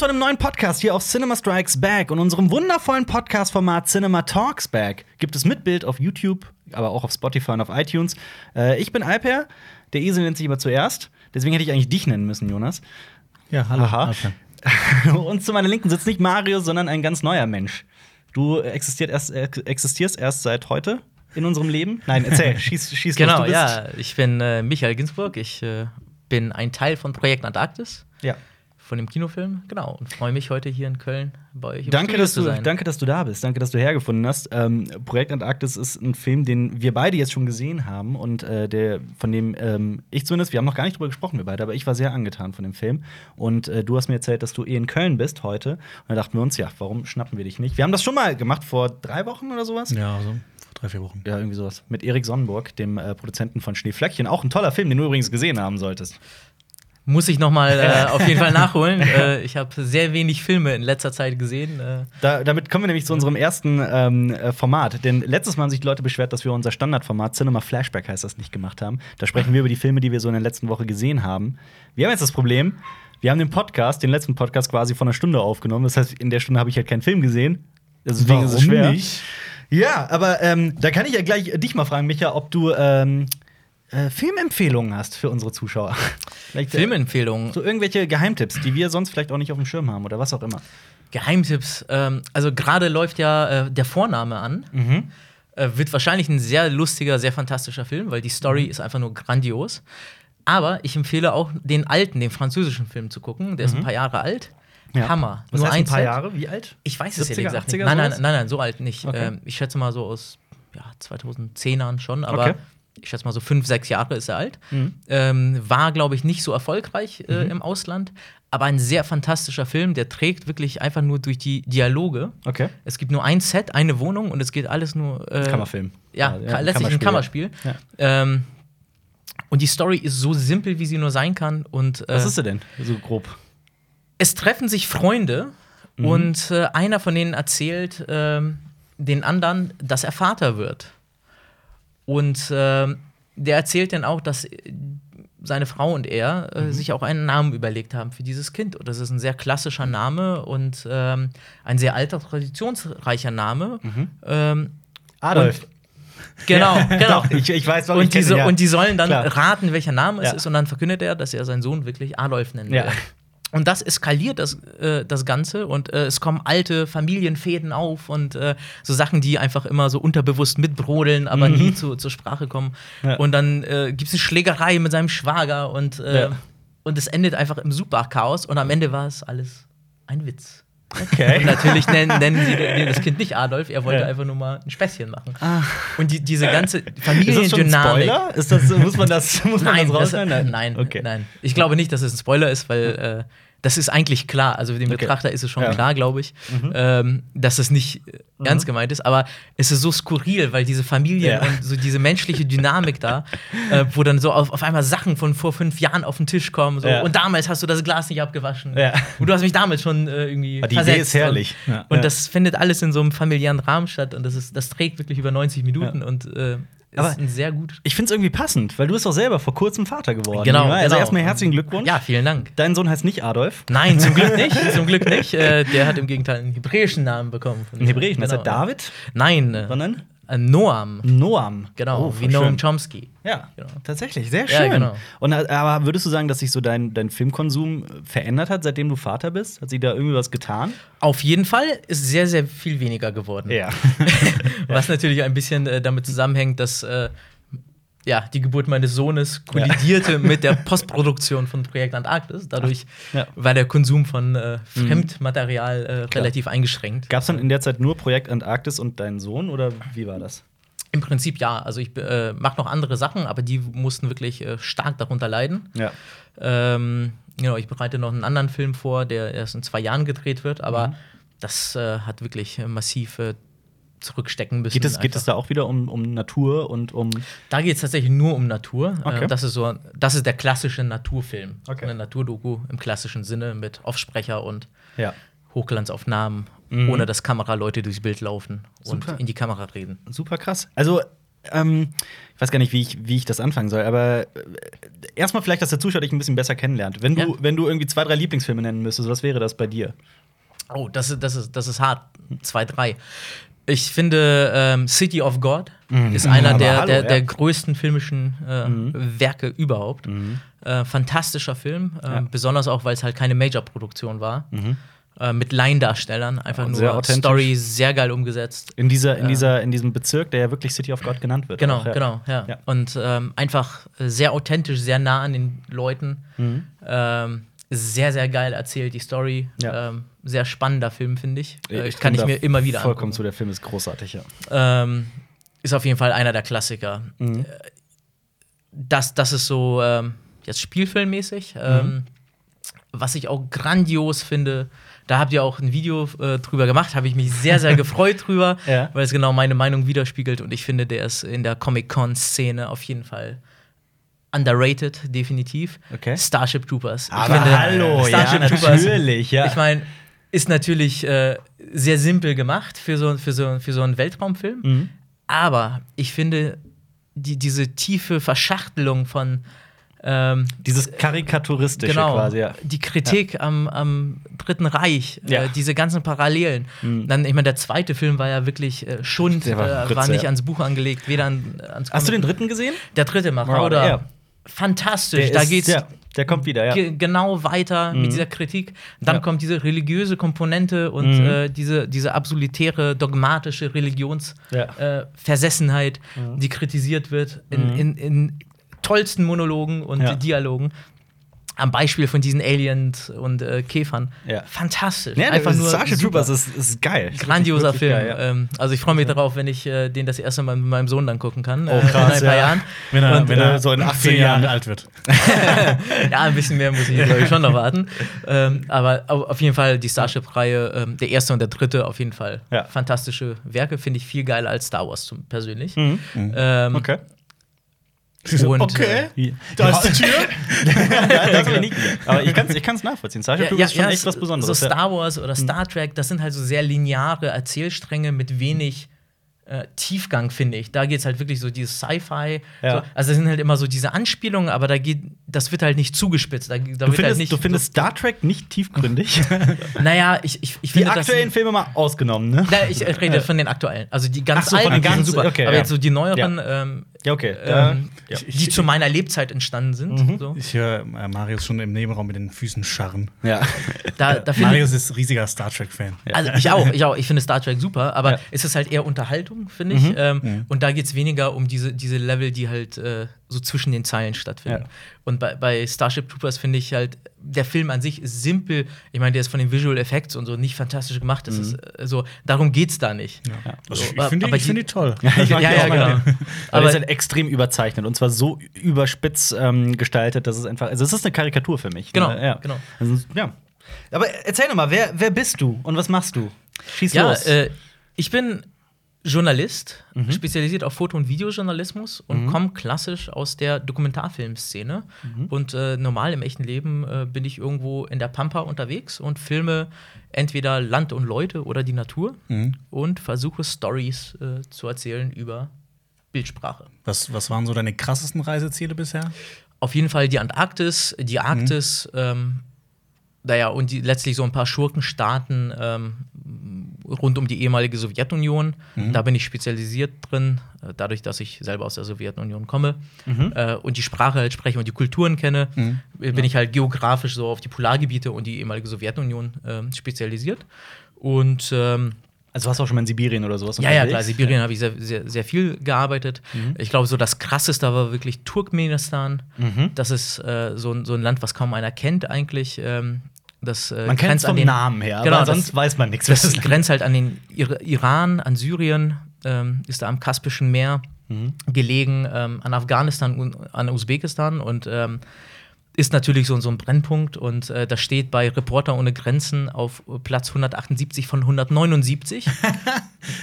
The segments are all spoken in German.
zu einem neuen Podcast hier auf Cinema Strikes Back und unserem wundervollen Podcast-Format Cinema Talks Back. Gibt es mit Bild auf YouTube, aber auch auf Spotify und auf iTunes. Äh, ich bin Alper, der Esel nennt sich immer zuerst. Deswegen hätte ich eigentlich dich nennen müssen, Jonas. Ja, hallo. Aha. und zu meiner Linken sitzt nicht Mario, sondern ein ganz neuer Mensch. Du erst, äh, existierst erst seit heute in unserem Leben? Nein, erzähl, schieß, schieß Genau, los. Bist- ja. Ich bin äh, Michael Ginsburg. Ich äh, bin ein Teil von Projekt Antarktis, ja. Von dem Kinofilm. Genau. Und freue mich heute hier in Köln bei euch Danke dass, zu du, sein. danke, dass du da bist. Danke, dass du hergefunden hast. Ähm, Projekt Antarktis ist ein Film, den wir beide jetzt schon gesehen haben und äh, der, von dem ähm, ich zumindest, wir haben noch gar nicht drüber gesprochen, wir beide, aber ich war sehr angetan von dem Film. Und äh, du hast mir erzählt, dass du eh in Köln bist heute. Und da dachten wir uns, ja, warum schnappen wir dich nicht? Wir haben das schon mal gemacht vor drei Wochen oder sowas. Ja, so vor drei, vier Wochen. Ja, irgendwie sowas. Mit Erik Sonnenburg, dem äh, Produzenten von Schneeflöckchen. Auch ein toller Film, den du übrigens gesehen haben solltest. Muss ich noch mal äh, auf jeden Fall nachholen. äh, ich habe sehr wenig Filme in letzter Zeit gesehen. Äh, Da, damit kommen wir nämlich zu unserem ersten ähm, äh, Format. Denn letztes Mal haben sich die Leute beschwert, dass wir unser Standardformat Cinema Flashback heißt das nicht gemacht haben. Da sprechen wir über die Filme, die wir so in der letzten Woche gesehen haben. Wir haben jetzt das Problem, wir haben den Podcast, den letzten Podcast quasi von einer Stunde aufgenommen. Das heißt, in der Stunde habe ich halt keinen Film gesehen. Deswegen ist es schwer. nicht? Ja, aber ähm, da kann ich ja gleich dich mal fragen, Micha, ob du ähm, äh, Filmempfehlungen hast für unsere Zuschauer. Vielleicht, äh, Filmempfehlungen, So irgendwelche Geheimtipps, die wir sonst vielleicht auch nicht auf dem Schirm haben oder was auch immer. Geheimtipps. Ähm, also gerade läuft ja äh, der Vorname an. Mhm. Äh, wird wahrscheinlich ein sehr lustiger, sehr fantastischer Film, weil die Story Mhm. ist einfach nur grandios. Aber ich empfehle auch den alten, den französischen Film zu gucken. Der ist ein paar Jahre alt. Mhm. Ja. Hammer. Was nur heißt ein paar. Jahre? Wie alt? Ich weiß es 70er, ehrlich gesagt 80er nicht. Nein, nein, nein, nein, so alt nicht. Okay. Ähm, ich schätze mal so aus ja, 2010ern schon, aber Okay. Ich schätze mal so fünf, sechs Jahre ist er alt. Mhm. Ähm, war, glaube ich, nicht so erfolgreich äh, im Ausland, aber ein sehr fantastischer Film, der trägt wirklich einfach nur durch die Dialoge. Okay. Es gibt nur ein Set, eine Wohnung und es geht alles nur. Äh, Kammerfilm. Ja, Ja, ja, letztlich ein Kammerspiel. Ja. Ähm, und die Story ist so simpel, wie sie nur sein kann. Und, äh, Was ist sie denn? So grob. es treffen sich Freunde Mhm. und äh, einer von denen erzählt ähm, den anderen, dass er Vater wird. Und ähm, der erzählt dann auch, dass äh, seine Frau und er äh, Mhm. sich auch einen Namen überlegt haben für dieses Kind. Und das ist ein sehr klassischer Name und ähm, ein sehr alter, traditionsreicher Name. Ähm, Adolf. genau, genau. Doch, ich, ich weiß, warum ich Und, kenne diese, ja. und die sollen dann Klar. raten, welcher Name es Ja. ist, und dann verkündet er, dass er seinen Sohn wirklich Adolf nennen Ja. Und das eskaliert das, äh, das Ganze und äh, es kommen alte Familienfäden auf und äh, so Sachen, die einfach immer so unterbewusst mitbrodeln, aber nie zu, zur Sprache kommen. Mhm. Ja. Und dann äh, gibt es eine Schlägerei mit seinem Schwager und, äh, Ja. und es endet einfach im Superchaos und am Ende war es alles ein Witz. Und Okay. natürlich nennen, nennen sie das Kind nicht Adolf, er wollte Ja. einfach nur mal ein Späßchen machen. Ah. Und die, diese ganze Ist das schon ein Familiendynamik. Spoiler? Ist das, muss man das, muss man Nein, das das, rausschneiden? nein, Okay. nein. Ich glaube nicht, dass es ein Spoiler ist, weil äh, das ist eigentlich klar. Also dem Okay. Betrachter ist es schon Ja. Mhm. klar, glaube ich, ähm, dass es nicht äh, ernst gemeint ist. Aber es ist so skurril, weil diese Familien Ja. und so diese menschliche Dynamik da, äh, wo dann so auf, auf einmal Sachen von vor fünf Jahren auf den Tisch kommen. So, Ja. Und damals hast du das Glas nicht abgewaschen. Und du hast mich damals schon äh, irgendwie. Aber die versetzt. Idee ist herrlich. Und, und das findet alles in so einem familiären Rahmen statt. Und das, ist, das trägt wirklich über 90 Minuten und äh, ist Aber ein sehr gut. Ich finde es irgendwie passend, weil du bist doch selber vor kurzem Vater geworden. Genau? Also genau. erstmal herzlichen Glückwunsch. Ja, vielen Dank. Dein Sohn heißt nicht Adolf. Nein, zum Glück nicht. Zum Glück nicht. Äh, der hat im Gegenteil einen hebräischen Namen bekommen. Einen hebräischen. Heißt er Genau. David? Nein, äh, Sondern? Äh, Noam. Noam. Genau, Oh, wie voll Noam schön. Chomsky. Ja, Genau. tatsächlich. Sehr Ja, schön. genau. Und, äh, aber würdest du sagen, dass sich so dein, dein Filmkonsum verändert hat, seitdem du Vater bist? Hat sich da irgendwie was getan? Auf jeden Fall ist sehr, sehr viel weniger geworden. Ja. Was natürlich ein bisschen äh, damit zusammenhängt, dass äh, ja, die Geburt meines Sohnes kollidierte mit der Postproduktion von Projekt Antarktis. Dadurch Ja. war der Konsum von äh, Fremdmaterial äh, relativ eingeschränkt. Gab es dann in der Zeit nur Projekt Antarktis und deinen Sohn oder wie war das? Im Prinzip ja. Also ich äh, mache noch andere Sachen, aber die mussten wirklich äh, stark darunter leiden. Ja. Ähm, genau, ich bereite noch einen anderen Film vor, der erst in zwei Jahren gedreht wird, aber Mhm. das äh, hat wirklich äh, massiv zurückstecken müssen. Geht es, geht es da auch wieder um, um Natur und um. Da geht es tatsächlich nur um Natur. Okay. Äh, das, ist so, das ist der klassische Naturfilm. Okay. Eine Naturdoku im klassischen Sinne mit Offsprecher und Ja. Hochglanzaufnahmen, Mhm. ohne dass Kameraleute durchs Bild laufen und Super. in die Kamera reden. Super krass. Also, ähm, ich weiß gar nicht, wie ich, wie ich das anfangen soll, aber äh, erstmal vielleicht, dass der Zuschauer dich ein bisschen besser kennenlernt. Wenn du, Ja. wenn du irgendwie zwei, drei Lieblingsfilme nennen müsstest, was wäre das bei dir? Oh, das ist, das ist, das ist hart. Zwei, drei. Ich finde, ähm, City of God ist einer der, der, der größten filmischen äh, Werke überhaupt. Äh, fantastischer Film, äh, Ja. besonders auch, weil es halt keine Major-Produktion war. Äh, mit Laiendarstellern, einfach Und nur sehr. Story sehr geil umgesetzt. In, dieser, in, Ja. dieser, in diesem Bezirk, der ja wirklich City of God genannt wird. Genau, auch, ja. genau, ja. Ja. Und ähm, einfach äh, sehr authentisch, sehr nah an den Leuten. Ähm, sehr, sehr geil erzählt, die Story. Ja. Ähm, sehr spannender Film, finde ich. Äh, Ich kann ich mir immer wieder Vollkommen angucken. zu, der Film ist großartig, ja. ähm, ist auf jeden Fall einer der Klassiker. Mhm. Äh, Das, das ist so ähm, jetzt spielfilmmäßig. Mhm. Ähm, was ich auch grandios finde, da habt ihr auch ein Video äh, drüber gemacht, habe ich mich sehr, sehr gefreut drüber, Ja. weil es genau meine Meinung widerspiegelt und ich finde, der ist in der Comic-Con-Szene auf jeden Fall underrated, definitiv. Okay. Starship Troopers. Ich Aber finde, hallo, Starship ja, Troopers natürlich, ja. ich meine, ist natürlich äh, sehr simpel gemacht für so, für so, für so einen Weltraumfilm. Mhm. Aber ich finde, die, diese tiefe Verschachtelung von ähm, Dieses Karikaturistische genau, quasi, ja. die Kritik am, am Dritten Reich, Ja. äh, diese ganzen Parallelen. Mhm. Dann, ich meine, der zweite Film war ja wirklich äh, Schund, war äh, Grütze, war nicht ja. ans Buch angelegt, weder an, ans Hast du den Comic. dritten gesehen? Der dritte Marauder, Marauder. ja. Fantastisch. Der da ist- geht's ja, der kommt wieder, ja. ge genau weiter Mhm. mit dieser Kritik. Dann Ja. kommt diese religiöse Komponente und Mhm. äh, diese, diese absolutäre, dogmatische Religionsversessenheit, Ja. äh, Versessenheit, die kritisiert wird in, Mhm. in, in tollsten Monologen und. Dialogen. Am Beispiel von diesen Aliens und äh, Käfern. Ja. Fantastisch. Ja, Einfach nur Starship super. Troopers ist, ist geil. Grandioser Film. geil, ja. ähm, also ich freue mich darauf, wenn ich äh, den das erste Mal mit meinem Sohn dann gucken kann. Oh, äh, in krass, ein paar ja. Jahren. Wenn er, Und, wenn er äh, so in 18 zehn Jahren alt wird. ja, ein bisschen mehr muss ich, glaube ich, schon noch warten. Ähm, aber au- auf jeden Fall die Starship-Reihe, ähm, der erste und der dritte, auf jeden Fall Ja. fantastische Werke, finde ich viel geiler als Star Wars zum, persönlich. Mhm. Ähm, Okay. Und, okay. äh, Da ist die Tür. ja, das ich gesehen. Aber ich kann es ich kann's nachvollziehen. Ja, Troopers ja, ist schon ja, echt was Besonderes. So. Star Wars oder Star Trek, das sind halt so sehr lineare Erzählstränge mit wenig äh, Tiefgang, finde ich. Da geht es halt wirklich so dieses Sci-Fi. Ja. So, also das sind halt immer so diese Anspielungen, aber da geht, das wird halt nicht zugespitzt. Da, da Du halt findest, nicht du findest Star Trek nicht tiefgründig? naja, ich, ich, ich Die finde das- aktuellen Filme mal ausgenommen, ne? Na, ich äh, rede von den aktuellen. Also die ganz so, alten, die sind ganz- super. okay, aber ja. jetzt so die neueren, ähm, Ja, okay. Ähm, ja. die zu meiner Lebzeit entstanden sind. Mhm. So. Ich höre äh, Marius schon im Nebenraum mit den Füßen scharren. ja. Da, da Marius ist riesiger Star Trek-Fan. also ich auch, ich auch, ich finde Star Trek super, aber Ja. es ist halt eher Unterhaltung, finde ich. Mhm. Ähm, Und da geht es weniger um diese, diese Level, die halt äh, so zwischen den Zeilen stattfinden. Ja. Und bei, bei Starship Troopers finde ich halt, der Film an sich ist simpel. Ich meine, der ist von den Visual Effects und so nicht fantastisch gemacht. Das ist äh, so, darum geht es da nicht. Ja. So, ich ich finde aber die, ich find die toll. Ja, ja, auch genau. Aber Aber- es ist halt extrem überzeichnet und zwar so überspitz ähm, gestaltet, dass es einfach. Also, es ist eine Karikatur für mich. Genau, Ne? Ja. genau. Also, ja. Aber erzähl doch mal, wer, wer bist du und was machst du? Schieß Ja, los. äh, ich bin Journalist, Mhm. spezialisiert auf Foto- und Videojournalismus und komme klassisch aus der Dokumentarfilmszene. Mhm. Und äh, normal im echten Leben äh, bin ich irgendwo in der Pampa unterwegs und filme entweder Land und Leute oder die Natur Mhm. und versuche Stories äh, zu erzählen über Bildsprache. Was, was waren so deine krassesten Reiseziele bisher? Auf jeden Fall die Antarktis, die Arktis, ähm, naja, und die, letztlich so ein paar Schurkenstaaten ähm, rund um die ehemalige Sowjetunion. Da bin ich spezialisiert drin, äh, dadurch, dass ich selber aus der Sowjetunion komme äh, und die Sprache halt spreche und die Kulturen kenne, äh, bin ich halt geografisch so auf die Polargebiete und die ehemalige Sowjetunion ähm, spezialisiert. Und ähm, also, warst du auch schon mal in Sibirien oder sowas? ja, ja, klar, Sibirien habe ich sehr, sehr, sehr viel gearbeitet. Ich glaube, so das krasseste war wirklich Turkmenistan. Mhm. Das ist äh, so, ein- so ein Land, was kaum einer kennt eigentlich. Ähm, das, äh, Man kennt es vom den, Namen her, Genau, aber das- sonst weiß man nichts. Das grenzt halt an den Ir Iran, an Syrien, ähm, ist da am Kaspischen Meer Mhm. gelegen, ähm, an Afghanistan und an Usbekistan und ähm, ist natürlich so, so ein Brennpunkt und äh, das steht bei Reporter ohne Grenzen auf Platz 178 von 179.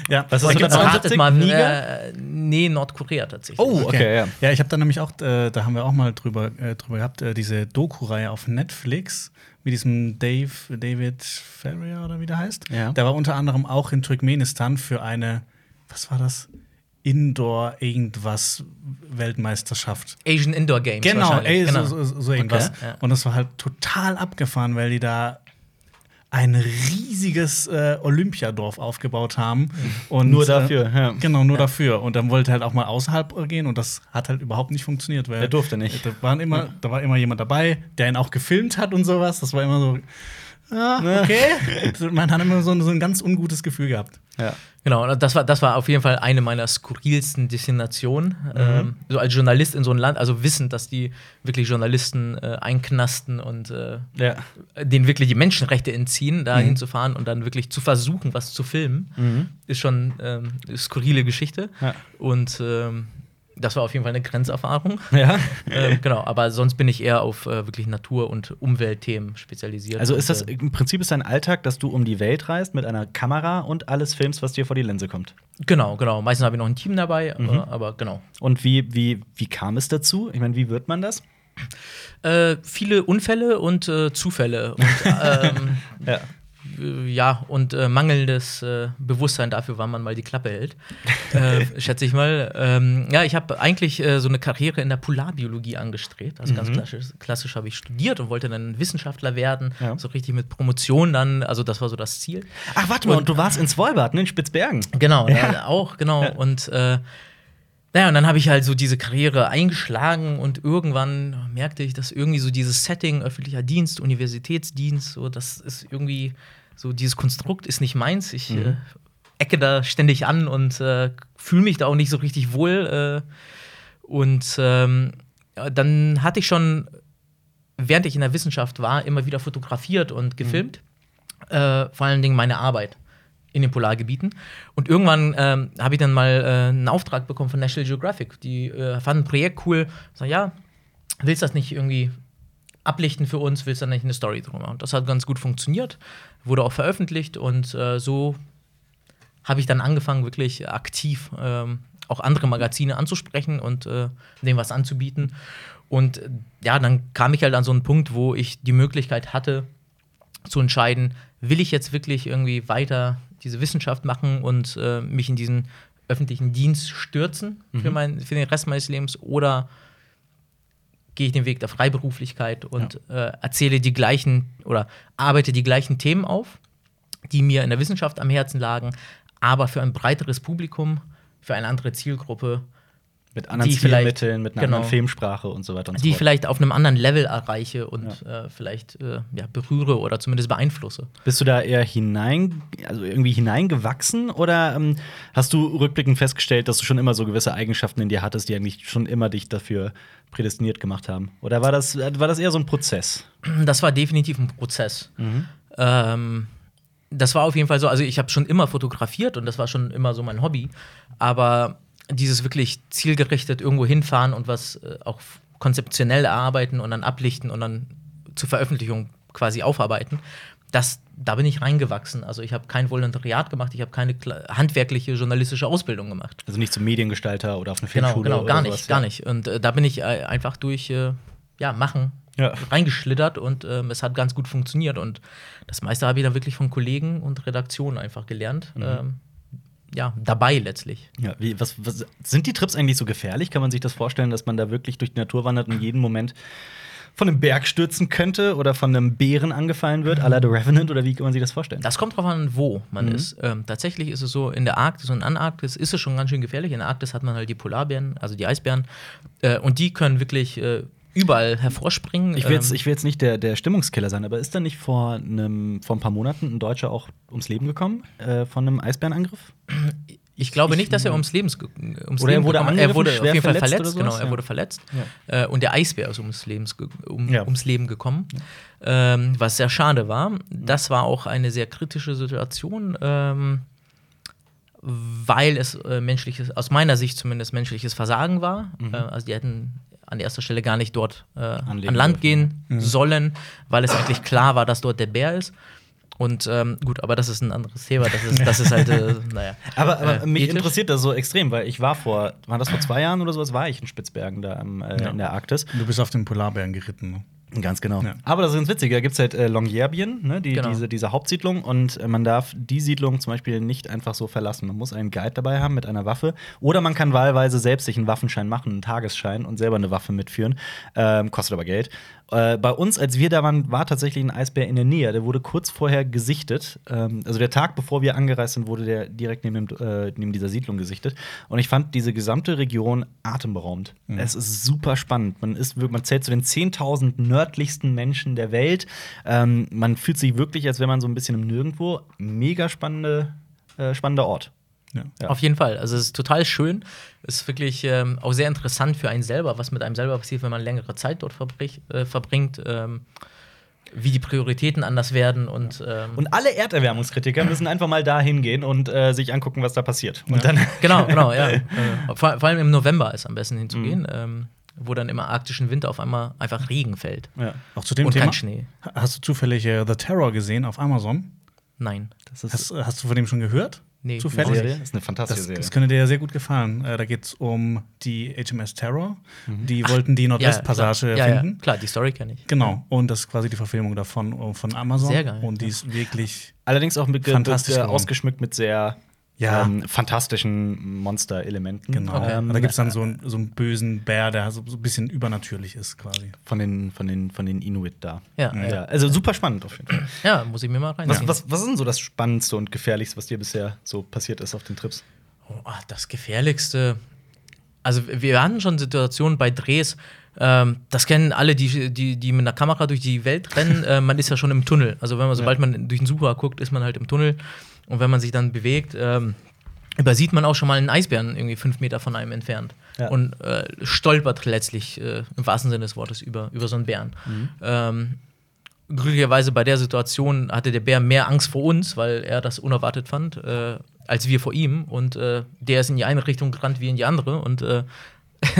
Ja, Was ist das? ratet mal, Niger? äh, nee, Nordkorea tatsächlich. Oh, okay, ja. Ja, ich habe da nämlich auch, äh, da haben wir auch mal drüber, äh, drüber gehabt, äh, diese Doku-Reihe auf Netflix mit diesem Dave, David Ferrier oder wie der heißt. Ja. Der war unter anderem auch in Turkmenistan für eine, was war das? Indoor irgendwas Weltmeisterschaft. Asian Indoor Games. Genau, ey, genau. So, so, so irgendwas. Okay, ja. Und das war halt total abgefahren, weil die da ein riesiges äh, Olympiadorf aufgebaut haben. Und, Nur äh, dafür, ja. Genau, nur dafür. Und dann wollte halt auch mal außerhalb gehen und das hat halt überhaupt nicht funktioniert. Weil Er durfte nicht. Da, waren immer, da war immer jemand dabei, der ihn auch gefilmt hat und sowas. Das war immer so, ah, okay. Man hat immer so, ein- so ein ganz ungutes Gefühl gehabt. Ja. Genau, das war, das war auf jeden Fall eine meiner skurrilsten Destinationen. Ähm, so als Journalist in so ein Land, also wissend, dass die wirklich Journalisten äh, einknasten und äh, Ja. denen wirklich die Menschenrechte entziehen, da hinzufahren und dann wirklich zu versuchen, was zu filmen, ist schon ähm, eine skurrile Geschichte. Ja. Und ähm, das war auf jeden Fall eine Grenzerfahrung. Ja. ähm, genau, aber sonst bin ich eher auf äh, wirklich Natur- und Umweltthemen spezialisiert. Also ist das äh, im Prinzip ist dein Alltag, dass du um die Welt reist mit einer Kamera und alles filmst, was dir vor die Linse kommt. genau, genau. Meistens habe ich noch ein Team dabei, aber, aber genau. Und wie, wie, wie kam es dazu? Ich meine, wie wird man das? Äh, viele Unfälle und äh, Zufälle. Und, ähm, Ja. Äh, ja, und äh, mangelndes äh, Bewusstsein dafür, wann man mal die Klappe hält, äh, schätze ich mal. Ähm, ja, ich habe eigentlich äh, so eine Karriere in der Polarbiologie angestrebt. Also ganz klassisch, klassisch habe ich studiert und wollte dann Wissenschaftler werden. Ja. So richtig mit Promotion dann, also das war so das Ziel. Ach, warte mal, und du warst in Svolbard, ne, in Spitzbergen. Genau, Ja. ja. auch, genau. Und äh, naja, und dann habe ich halt so diese Karriere eingeschlagen und irgendwann merkte ich, dass irgendwie so dieses Setting, öffentlicher Dienst, Universitätsdienst, so, das ist irgendwie so, dieses Konstrukt ist nicht meins. Ich äh, ecke da ständig an und äh, fühle mich da auch nicht so richtig wohl. Äh, und ähm, dann hatte ich schon, während ich in der Wissenschaft war, immer wieder fotografiert und gefilmt. Äh, vor allen Dingen meine Arbeit in den Polargebieten. Und irgendwann ähm, habe ich dann mal äh, einen Auftrag bekommen von National Geographic. Die äh, fanden ein Projekt cool. Sag, ja, willst du das nicht irgendwie ablichten für uns? Willst du da nicht eine Story drum machen? Und das hat ganz gut funktioniert, wurde auch veröffentlicht und äh, so habe ich dann angefangen, wirklich aktiv ähm, auch andere Magazine anzusprechen und äh, denen was anzubieten. Und ja, dann kam ich halt an so einen Punkt, wo ich die Möglichkeit hatte, zu entscheiden, will ich jetzt wirklich irgendwie weiter diese Wissenschaft machen und äh, mich in diesen öffentlichen Dienst stürzen für, mein, für den Rest meines Lebens oder gehe ich den Weg der Freiberuflichkeit und äh, erzähle die gleichen oder arbeite die gleichen Themen auf, die mir in der Wissenschaft am Herzen lagen, aber für ein breiteres Publikum, für eine andere Zielgruppe, Mit anderen Stilmitteln, mit einer genau. anderen Filmsprache und so weiter und so die ich fort. vielleicht auf einem anderen Level erreiche und äh, vielleicht äh, ja, berühre oder zumindest beeinflusse. Bist du da eher hinein, also irgendwie hineingewachsen oder ähm, hast du rückblickend festgestellt, dass du schon immer so gewisse Eigenschaften in dir hattest, die eigentlich schon immer dich dafür prädestiniert gemacht haben? Oder war das, äh, war das eher so ein Prozess? Das war definitiv ein Prozess. Ähm, das war auf jeden Fall so, also ich habe schon immer fotografiert und das war schon immer so mein Hobby, aber dieses wirklich zielgerichtet irgendwo hinfahren und was äh, auch konzeptionell erarbeiten und dann ablichten und dann zur Veröffentlichung quasi aufarbeiten, das, da bin ich reingewachsen. Also ich habe kein Volontariat gemacht, ich habe keine handwerkliche journalistische Ausbildung gemacht. Also nicht zum Mediengestalter oder auf eine Genau, Filmschule genau, oder gar sowas, nicht, ja. gar nicht. Und äh, da bin ich äh, einfach durch äh, ja, Machen Ja. reingeschlittert und ähm, es hat ganz gut funktioniert. Und das meiste habe ich dann wirklich von Kollegen und Redaktionen einfach gelernt. Mhm. Ähm, ja, dabei letztlich. Ja, wie, was, was, sind die Trips eigentlich so gefährlich? Kann man sich das vorstellen, dass man da wirklich durch die Natur wandert und jeden Moment von einem Berg stürzen könnte oder von einem Bären angefallen wird, à la The Revenant? Oder wie kann man sich das vorstellen? Das kommt drauf an, wo man Mhm. ist. Ähm, tatsächlich ist es so, in der Arktis und Antarktis ist es schon ganz schön gefährlich. In der Arktis hat man halt die Polarbären, also die Eisbären. Äh, und die können wirklich äh, überall hervorspringen. Ich will jetzt, Ähm, ich will jetzt nicht der, der Stimmungskiller sein, aber ist da nicht vor, einem, vor ein paar Monaten ein Deutscher auch ums Leben gekommen äh, von einem Eisbärenangriff? Ich glaube ich- nicht, dass er ums Lebens ums Oder er Leben wurde gekommen ist. Er wurde auf jeden Fall verletzt verletzt. Genau, er Ja. wurde verletzt. Äh, und der Eisbär ist ums, Lebens um, Ja. ums Leben gekommen, ähm, was sehr schade war. Das war auch eine sehr kritische Situation, ähm, weil es äh, menschliches, aus meiner Sicht zumindest menschliches Versagen war. Mhm. Äh, also die hätten an erster Stelle gar nicht dort äh, an Land dürfen. gehen sollen, weil es eigentlich klar war, dass dort der Bär ist. Und ähm, gut, aber das ist ein anderes Thema. Das ist, das ist halt, äh, naja. Aber, aber äh, mich ethisch. interessiert das so extrem, weil ich war vor, war das vor zwei Jahren oder sowas, war ich in Spitzbergen da am, äh, Ja. in der Arktis. Du bist auf den Polarbären geritten. Ne? Ganz genau. Ja. Aber das ist ganz witzig. Da gibt es halt äh, Longyearbyen, ne, die, Genau. diese, diese Hauptsiedlung. Und äh, man darf die Siedlung zum Beispiel nicht einfach so verlassen. Man muss einen Guide dabei haben mit einer Waffe. Oder man kann wahlweise selbst sich einen Waffenschein machen, einen Tagesschein und selber eine Waffe mitführen. Ähm, kostet aber Geld. Äh, bei uns, als wir da waren, war tatsächlich ein Eisbär in der Nähe. Der wurde kurz vorher gesichtet. Ähm, also der Tag, bevor wir angereist sind, wurde der direkt neben, dem, äh, neben dieser Siedlung gesichtet. Und ich fand diese gesamte Region atemberaubend. Es ist super spannend. Man, ist, man zählt zu den 10.000 nördlichsten Menschen der Welt. Ähm, man fühlt sich wirklich, als wäre man so ein bisschen im Nirgendwo. Mega spannende, äh, spannender Ort. Ja. Ja. Auf jeden Fall. Also es ist total schön. Es ist wirklich ähm, auch sehr interessant für einen selber, was mit einem selber passiert, wenn man längere Zeit dort verbrich, äh, verbringt. Ähm, wie die Prioritäten anders werden und, ähm, Und alle Erderwärmungskritiker müssen einfach mal da hingehen und äh, sich angucken, was da passiert. Und dann genau, genau, ja. äh, vor, vor allem im November ist am besten hinzugehen, Mhm. ähm, wo dann im arktischen Winter auf einmal einfach Regen fällt. ja. Auch zu dem und Thema. kein Schnee. Hast du zufällig äh, The Terror gesehen auf Amazon? Nein. Das ist Hast, hast du von dem schon gehört? Nee, Zufällig? Serie. Das ist eine fantastische Das, Serie. das könnte dir ja sehr gut gefallen. Äh, da geht es um die HMS Terror. Die wollten die Nordwestpassage ja, ja, finden. Ja, klar, die Story kenne ich. Genau. Und das ist quasi die Verfilmung davon äh, von Amazon. Sehr geil, Und die ist wirklich. Allerdings auch mit, Fantastisch mit, äh, ausgeschmückt mit sehr Ja. ähm, fantastischen Monster-Elementen. Genau. Okay. Ähm, da gibt es dann so, einen- so einen bösen Bär, der so, so ein bisschen übernatürlich ist, quasi. von den, von den, von den Inuit da. Ja, Ja, ja. also super spannend auf jeden Fall. ja, muss ich mir mal Was, reinziehen. was, was ist denn so das Spannendste und Gefährlichste, was dir bisher so passiert ist auf den Trips? Oh, ach, das Gefährlichste. Also, wir hatten schon Situationen bei Drehs, ähm, das kennen alle, die, die, die mit einer Kamera durch die Welt rennen. äh, man ist ja schon im Tunnel. Also, wenn man, sobald man durch den Sucher guckt, ist man halt im Tunnel. Und wenn man sich dann bewegt, ähm, übersieht man auch schon mal einen Eisbären irgendwie fünf Meter von einem entfernt. Ja. Und äh, stolpert letztlich äh, im wahrsten Sinne des Wortes über, über so einen Bären. Ähm, glücklicherweise bei der Situation hatte der Bär mehr Angst vor uns, weil er das unerwartet fand, äh, als wir vor ihm. Und äh, der ist in die eine Richtung gerannt wie in die andere. Und, äh,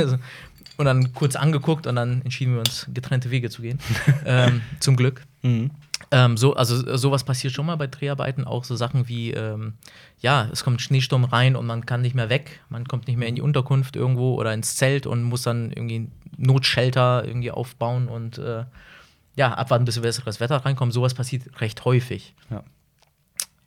und dann kurz angeguckt und dann entschieden wir uns, getrennte Wege zu gehen. ähm, zum Glück. Mhm. Ähm, so, also sowas passiert schon mal bei Dreharbeiten, auch so Sachen wie, ähm, ja, es kommt Schneesturm rein und man kann nicht mehr weg, man kommt nicht mehr in die Unterkunft irgendwo oder ins Zelt und muss dann irgendwie Notshelter irgendwie aufbauen und äh, ja, abwarten, bis besseres Wetter reinkommt. Sowas passiert recht häufig. Ja.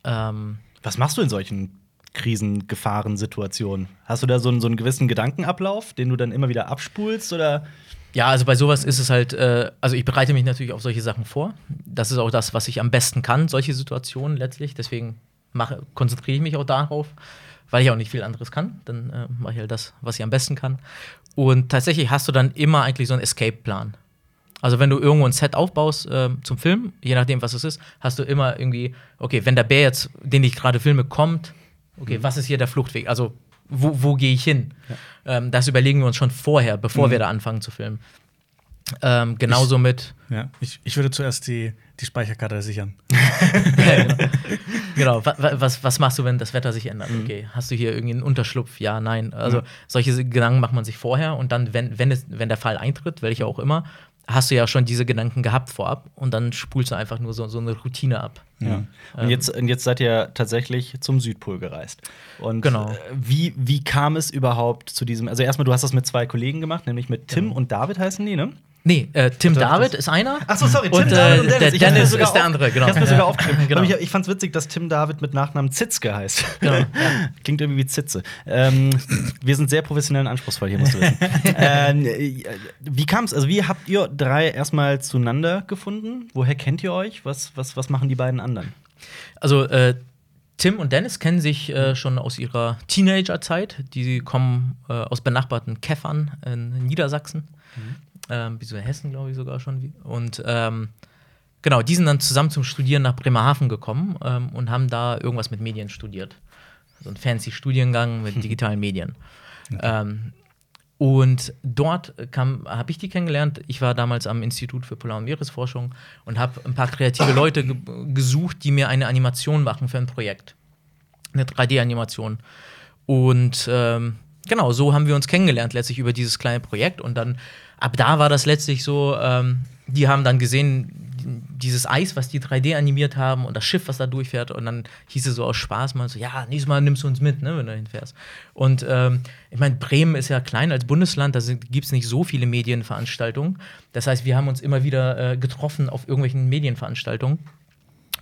Ähm, Was machst du in solchen Krisen, Gefahren, Situationen? Hast du da so einen, so einen gewissen Gedankenablauf, den du dann immer wieder abspulst? Oder? Ja, also bei sowas ist es halt, äh, also ich bereite mich natürlich auf solche Sachen vor. Das ist auch das, was ich am besten kann, solche Situationen letztlich. Deswegen mache, konzentriere ich mich auch darauf, weil ich auch nicht viel anderes kann. Dann äh, mache ich halt das, was ich am besten kann. Und tatsächlich hast du dann immer eigentlich so einen Escape-Plan. Also wenn du irgendwo ein Set aufbaust äh, zum Film, je nachdem, was es ist, hast du immer irgendwie, okay, wenn der Bär jetzt, den ich gerade filme, kommt, okay, was ist hier der Fluchtweg? Also wo, wo gehe ich hin? Ähm, das überlegen wir uns schon vorher, bevor wir da anfangen zu filmen. Ähm, genauso mit, Ja. Ich, ich würde zuerst die, die Speicherkarte sichern. ja, genau, genau. wa- wa- Was, was machst du, wenn das Wetter sich ändert? Okay, hast du hier irgendwie einen Unterschlupf? Ja, nein. Also Mhm. solche Gedanken macht man sich vorher und dann, wenn, wenn, es, wenn der Fall eintritt, welcher auch immer, hast du ja schon diese Gedanken gehabt vorab und dann spulst du einfach nur so, so eine Routine ab. Ja. Und, jetzt, und jetzt seid ihr tatsächlich zum Südpol gereist. Und Genau. äh, wie, wie kam es überhaupt zu diesem? Also, erstmal, du hast das mit zwei Kollegen gemacht, nämlich mit Tim und David heißen die, ne? Nee, äh, Tim David ist einer. Ach so, sorry, und, Tim äh, David und der Dennis. Ich mir Dennis ist der andere, genau. Ich mir sogar Ja. aufgeschrieben. Genau. Ich, ich fand's witzig, dass Tim David mit Nachnamen Zitzke heißt. Genau. Klingt irgendwie wie Zitze. Ähm, wir sind sehr professionell und anspruchsvoll hier, musst du wissen. ähm, äh, wie kam's? Also, wie habt ihr drei erstmal zueinander gefunden? Woher kennt ihr euch? Was, was, was machen die beiden anderen? Also äh, Tim und Dennis kennen sich äh, schon aus ihrer Teenagerzeit. Die kommen äh, aus benachbarten Käffern in Niedersachsen. Ähm, bis in Hessen, glaube ich, sogar schon. Und ähm, genau, die sind dann zusammen zum Studieren nach Bremerhaven gekommen ähm, und haben da irgendwas mit Medien studiert. So ein fancy Studiengang mit digitalen Medien. Ähm, und dort habe ich die kennengelernt. Ich war damals am Institut für Polar- und Meeresforschung und habe ein paar kreative Leute ge gesucht, die mir eine Animation machen für ein Projekt. Eine 3D-Animation. Und ähm, genau, so haben wir uns kennengelernt, letztlich über dieses kleine Projekt. Und dann, ab da war das letztlich so, ähm, die haben dann gesehen, dieses Eis, was die 3D animiert haben und das Schiff, was da durchfährt. Und dann hieß es so aus Spaß mal so, ja, nächstes Mal nimmst du uns mit, ne, wenn du hinfährst. Und ähm, ich meine, Bremen ist ja klein als Bundesland, da gibt es nicht so viele Medienveranstaltungen. Das heißt, wir haben uns immer wieder äh, getroffen auf irgendwelchen Medienveranstaltungen.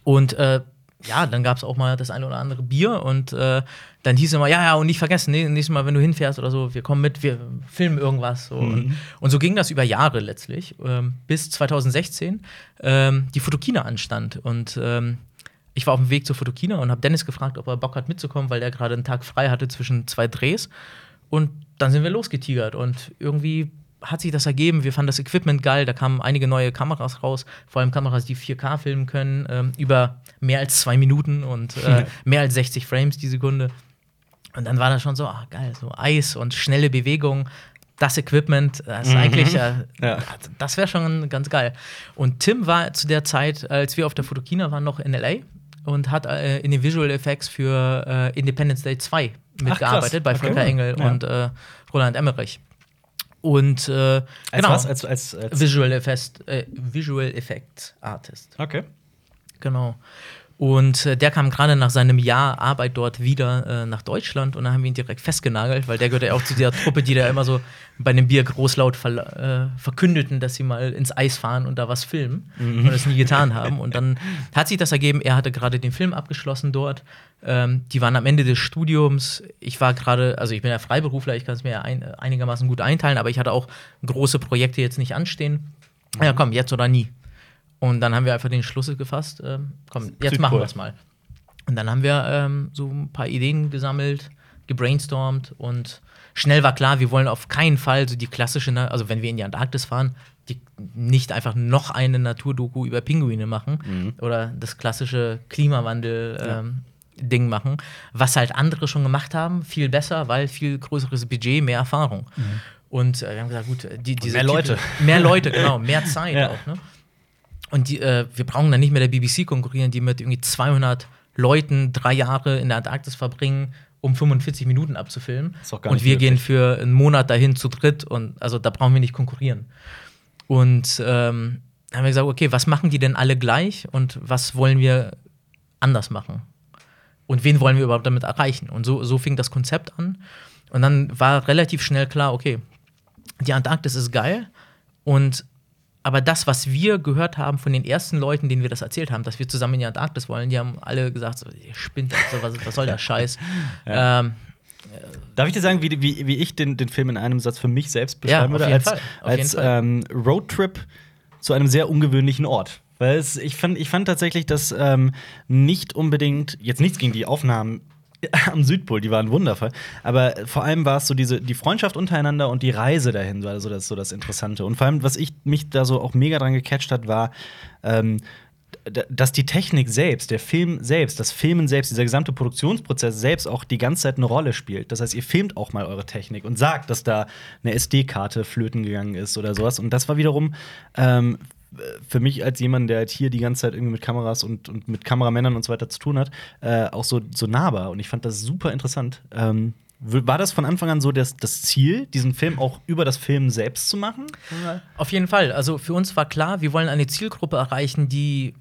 Und äh, ja, dann gab es auch mal das eine oder andere Bier und äh, dann hieß es immer, ja, ja, und nicht vergessen, nee, nächstes Mal, wenn du hinfährst oder so, wir kommen mit, wir filmen irgendwas. So. Mhm. Und, und, so ging das über Jahre letztlich, ähm, bis 2016 ähm, die Fotokina anstand. Und ähm, ich war auf dem Weg zur Fotokina und habe Dennis gefragt, ob er Bock hat mitzukommen, weil er gerade einen Tag frei hatte zwischen zwei Drehs. Und dann sind wir losgetigert und irgendwie hat sich das ergeben. Wir fanden das Equipment geil. Da kamen einige neue Kameras raus, vor allem Kameras, die 4K filmen können, ähm, über mehr als zwei Minuten und äh, mehr als 60 Frames die Sekunde. Und dann war das schon so, ach geil, so Eis und schnelle Bewegung. Das Equipment, das ist mhm. eigentlich, äh, ja. das wäre schon ganz geil. Und Tim war zu der Zeit, als wir auf der Fotokina waren, noch in LA und hat äh, in den Visual Effects für äh, Independence Day 2 mitgearbeitet, ach, bei Volker okay. Engel ja. und äh, Roland Emmerich. Und äh, als genau, was? Als, als, als Visual, Effect, äh, Visual Effects Artist. Okay. Genau. Und äh, der kam gerade nach seinem Jahr Arbeit dort wieder äh, nach Deutschland und dann haben wir ihn direkt festgenagelt, weil der gehört ja auch zu der Truppe, die da immer so bei einem Bier großlaut ver äh, verkündeten, dass sie mal ins Eis fahren und da was filmen mhm. und das nie getan haben. Und dann hat sich das ergeben, er hatte gerade den Film abgeschlossen dort. Ähm, die waren am Ende des Studiums. Ich war gerade, also ich bin ja Freiberufler, ich kann es mir ja ein, einigermaßen gut einteilen, aber ich hatte auch große Projekte jetzt nicht anstehen. Ja, komm, jetzt oder nie. Und dann haben wir einfach den Schluss gefasst, äh, komm, jetzt machen wir es mal. Und dann haben wir ähm, so ein paar Ideen gesammelt, gebrainstormt und schnell war klar, wir wollen auf keinen Fall so die klassische, also wenn wir in die Antarktis fahren, die, nicht einfach noch eine Naturdoku über Pinguine machen mhm. oder das klassische Klimawandel-Ding ähm, machen, was halt andere schon gemacht haben, viel besser, weil viel größeres Budget, mehr Erfahrung. Mhm. Und äh, wir haben gesagt, gut, die, diese mehr Leute. Titel, mehr Leute, genau, mehr Zeit ja. auch. Ne? Und die, äh, wir brauchen dann nicht mehr der BBC konkurrieren, die mit irgendwie 200 Leuten drei Jahre in der Antarktis verbringen, um 45 Minuten abzufilmen. Und wir gehen für einen Monat dahin zu dritt und also da brauchen wir nicht konkurrieren. Und ähm, haben wir gesagt, okay, was machen die denn alle gleich und was wollen wir anders machen? Und wen wollen wir überhaupt damit erreichen? Und so, so fing das Konzept an. Und dann war relativ schnell klar, okay, die Antarktis ist geil und aber das, was wir gehört haben von den ersten Leuten, denen wir das erzählt haben, dass wir zusammen in die Antarktis wollen, die haben alle gesagt, so, ihr spinnt, also, was, was soll der Scheiß? ja. ähm, Darf ich dir sagen, wie, wie, wie ich den, den Film in einem Satz für mich selbst beschreiben ja, würde? Als, als ähm, Roadtrip zu einem sehr ungewöhnlichen Ort. Weil es, ich, fand, ich fand tatsächlich, dass ähm, nicht unbedingt, jetzt nichts gegen die Aufnahmen am Südpol, die waren wundervoll. Aber vor allem war es so diese die Freundschaft untereinander und die Reise dahin, war so das, so das Interessante. Und vor allem, was ich mich da so auch mega dran gecatcht hat, war, ähm, dass die Technik selbst, der Film selbst, das Filmen selbst, dieser gesamte Produktionsprozess selbst auch die ganze Zeit eine Rolle spielt. Das heißt, ihr filmt auch mal eure Technik und sagt, dass da eine SD-Karte flöten gegangen ist oder sowas. Und das war wiederum ähm, für mich als jemand, der halt hier die ganze Zeit irgendwie mit Kameras und, und mit Kameramännern und so weiter zu tun hat, äh, auch so, so nahbar. Und ich fand das super interessant. Ähm, war das von Anfang an so das, das Ziel, diesen Film auch über das Film selbst zu machen? Auf jeden Fall. Also für uns war klar, wir wollen eine Zielgruppe erreichen, die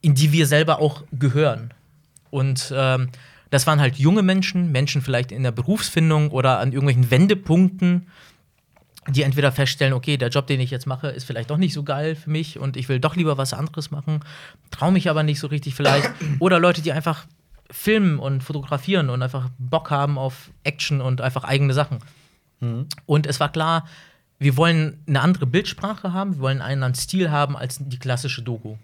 in die wir selber auch gehören. Und ähm, das waren halt junge Menschen, Menschen vielleicht in der Berufsfindung oder an irgendwelchen Wendepunkten die entweder feststellen, okay, der Job, den ich jetzt mache, ist vielleicht doch nicht so geil für mich und ich will doch lieber was anderes machen, traue mich aber nicht so richtig vielleicht. Oder Leute, die einfach filmen und fotografieren und einfach Bock haben auf Action und einfach eigene Sachen. Mhm. Und es war klar, wir wollen eine andere Bildsprache haben, wir wollen einen anderen Stil haben als die klassische Doku.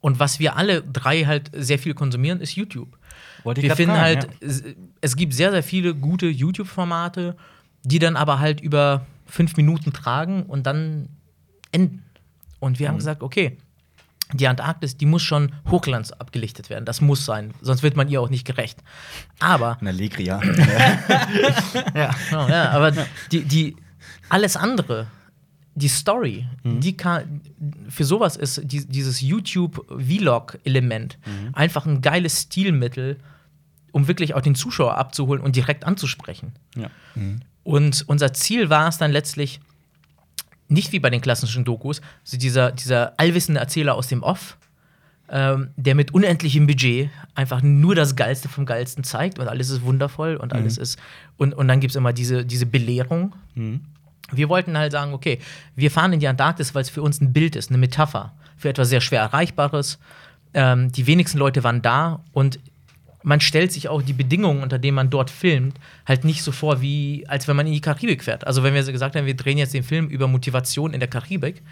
Und was wir alle drei halt sehr viel konsumieren, ist YouTube. Wollte wir finden fragen, halt, ja. es gibt sehr, sehr viele gute YouTube-Formate die dann aber halt über fünf Minuten tragen und dann enden. Und wir mhm. haben gesagt, okay, die Antarktis, die muss schon hochglanz abgelichtet werden. Das muss sein, sonst wird man ihr auch nicht gerecht. Aber. Na, Legria. ja, genau, ja, aber die, die, alles andere, die Story, mhm. die kann, für sowas ist die, dieses YouTube-Vlog-Element mhm. einfach ein geiles Stilmittel, um wirklich auch den Zuschauer abzuholen und direkt anzusprechen. Ja. Mhm. Und unser Ziel war es dann letztlich, nicht wie bei den klassischen Dokus, so dieser, dieser allwissende Erzähler aus dem Off, ähm, der mit unendlichem Budget einfach nur das Geilste vom Geilsten zeigt und alles ist wundervoll und alles ist. Und, und dann gibt es immer diese, diese Belehrung. Wir wollten halt sagen, okay, wir fahren in die Antarktis, weil es für uns ein Bild ist, eine Metapher für etwas sehr schwer Erreichbares. Ähm, die wenigsten Leute waren da und man stellt sich auch die Bedingungen, unter denen man dort filmt, halt nicht so vor, wie als wenn man in die Karibik fährt. Also wenn wir gesagt haben, wir drehen jetzt den Film über Motivation in der Karibik,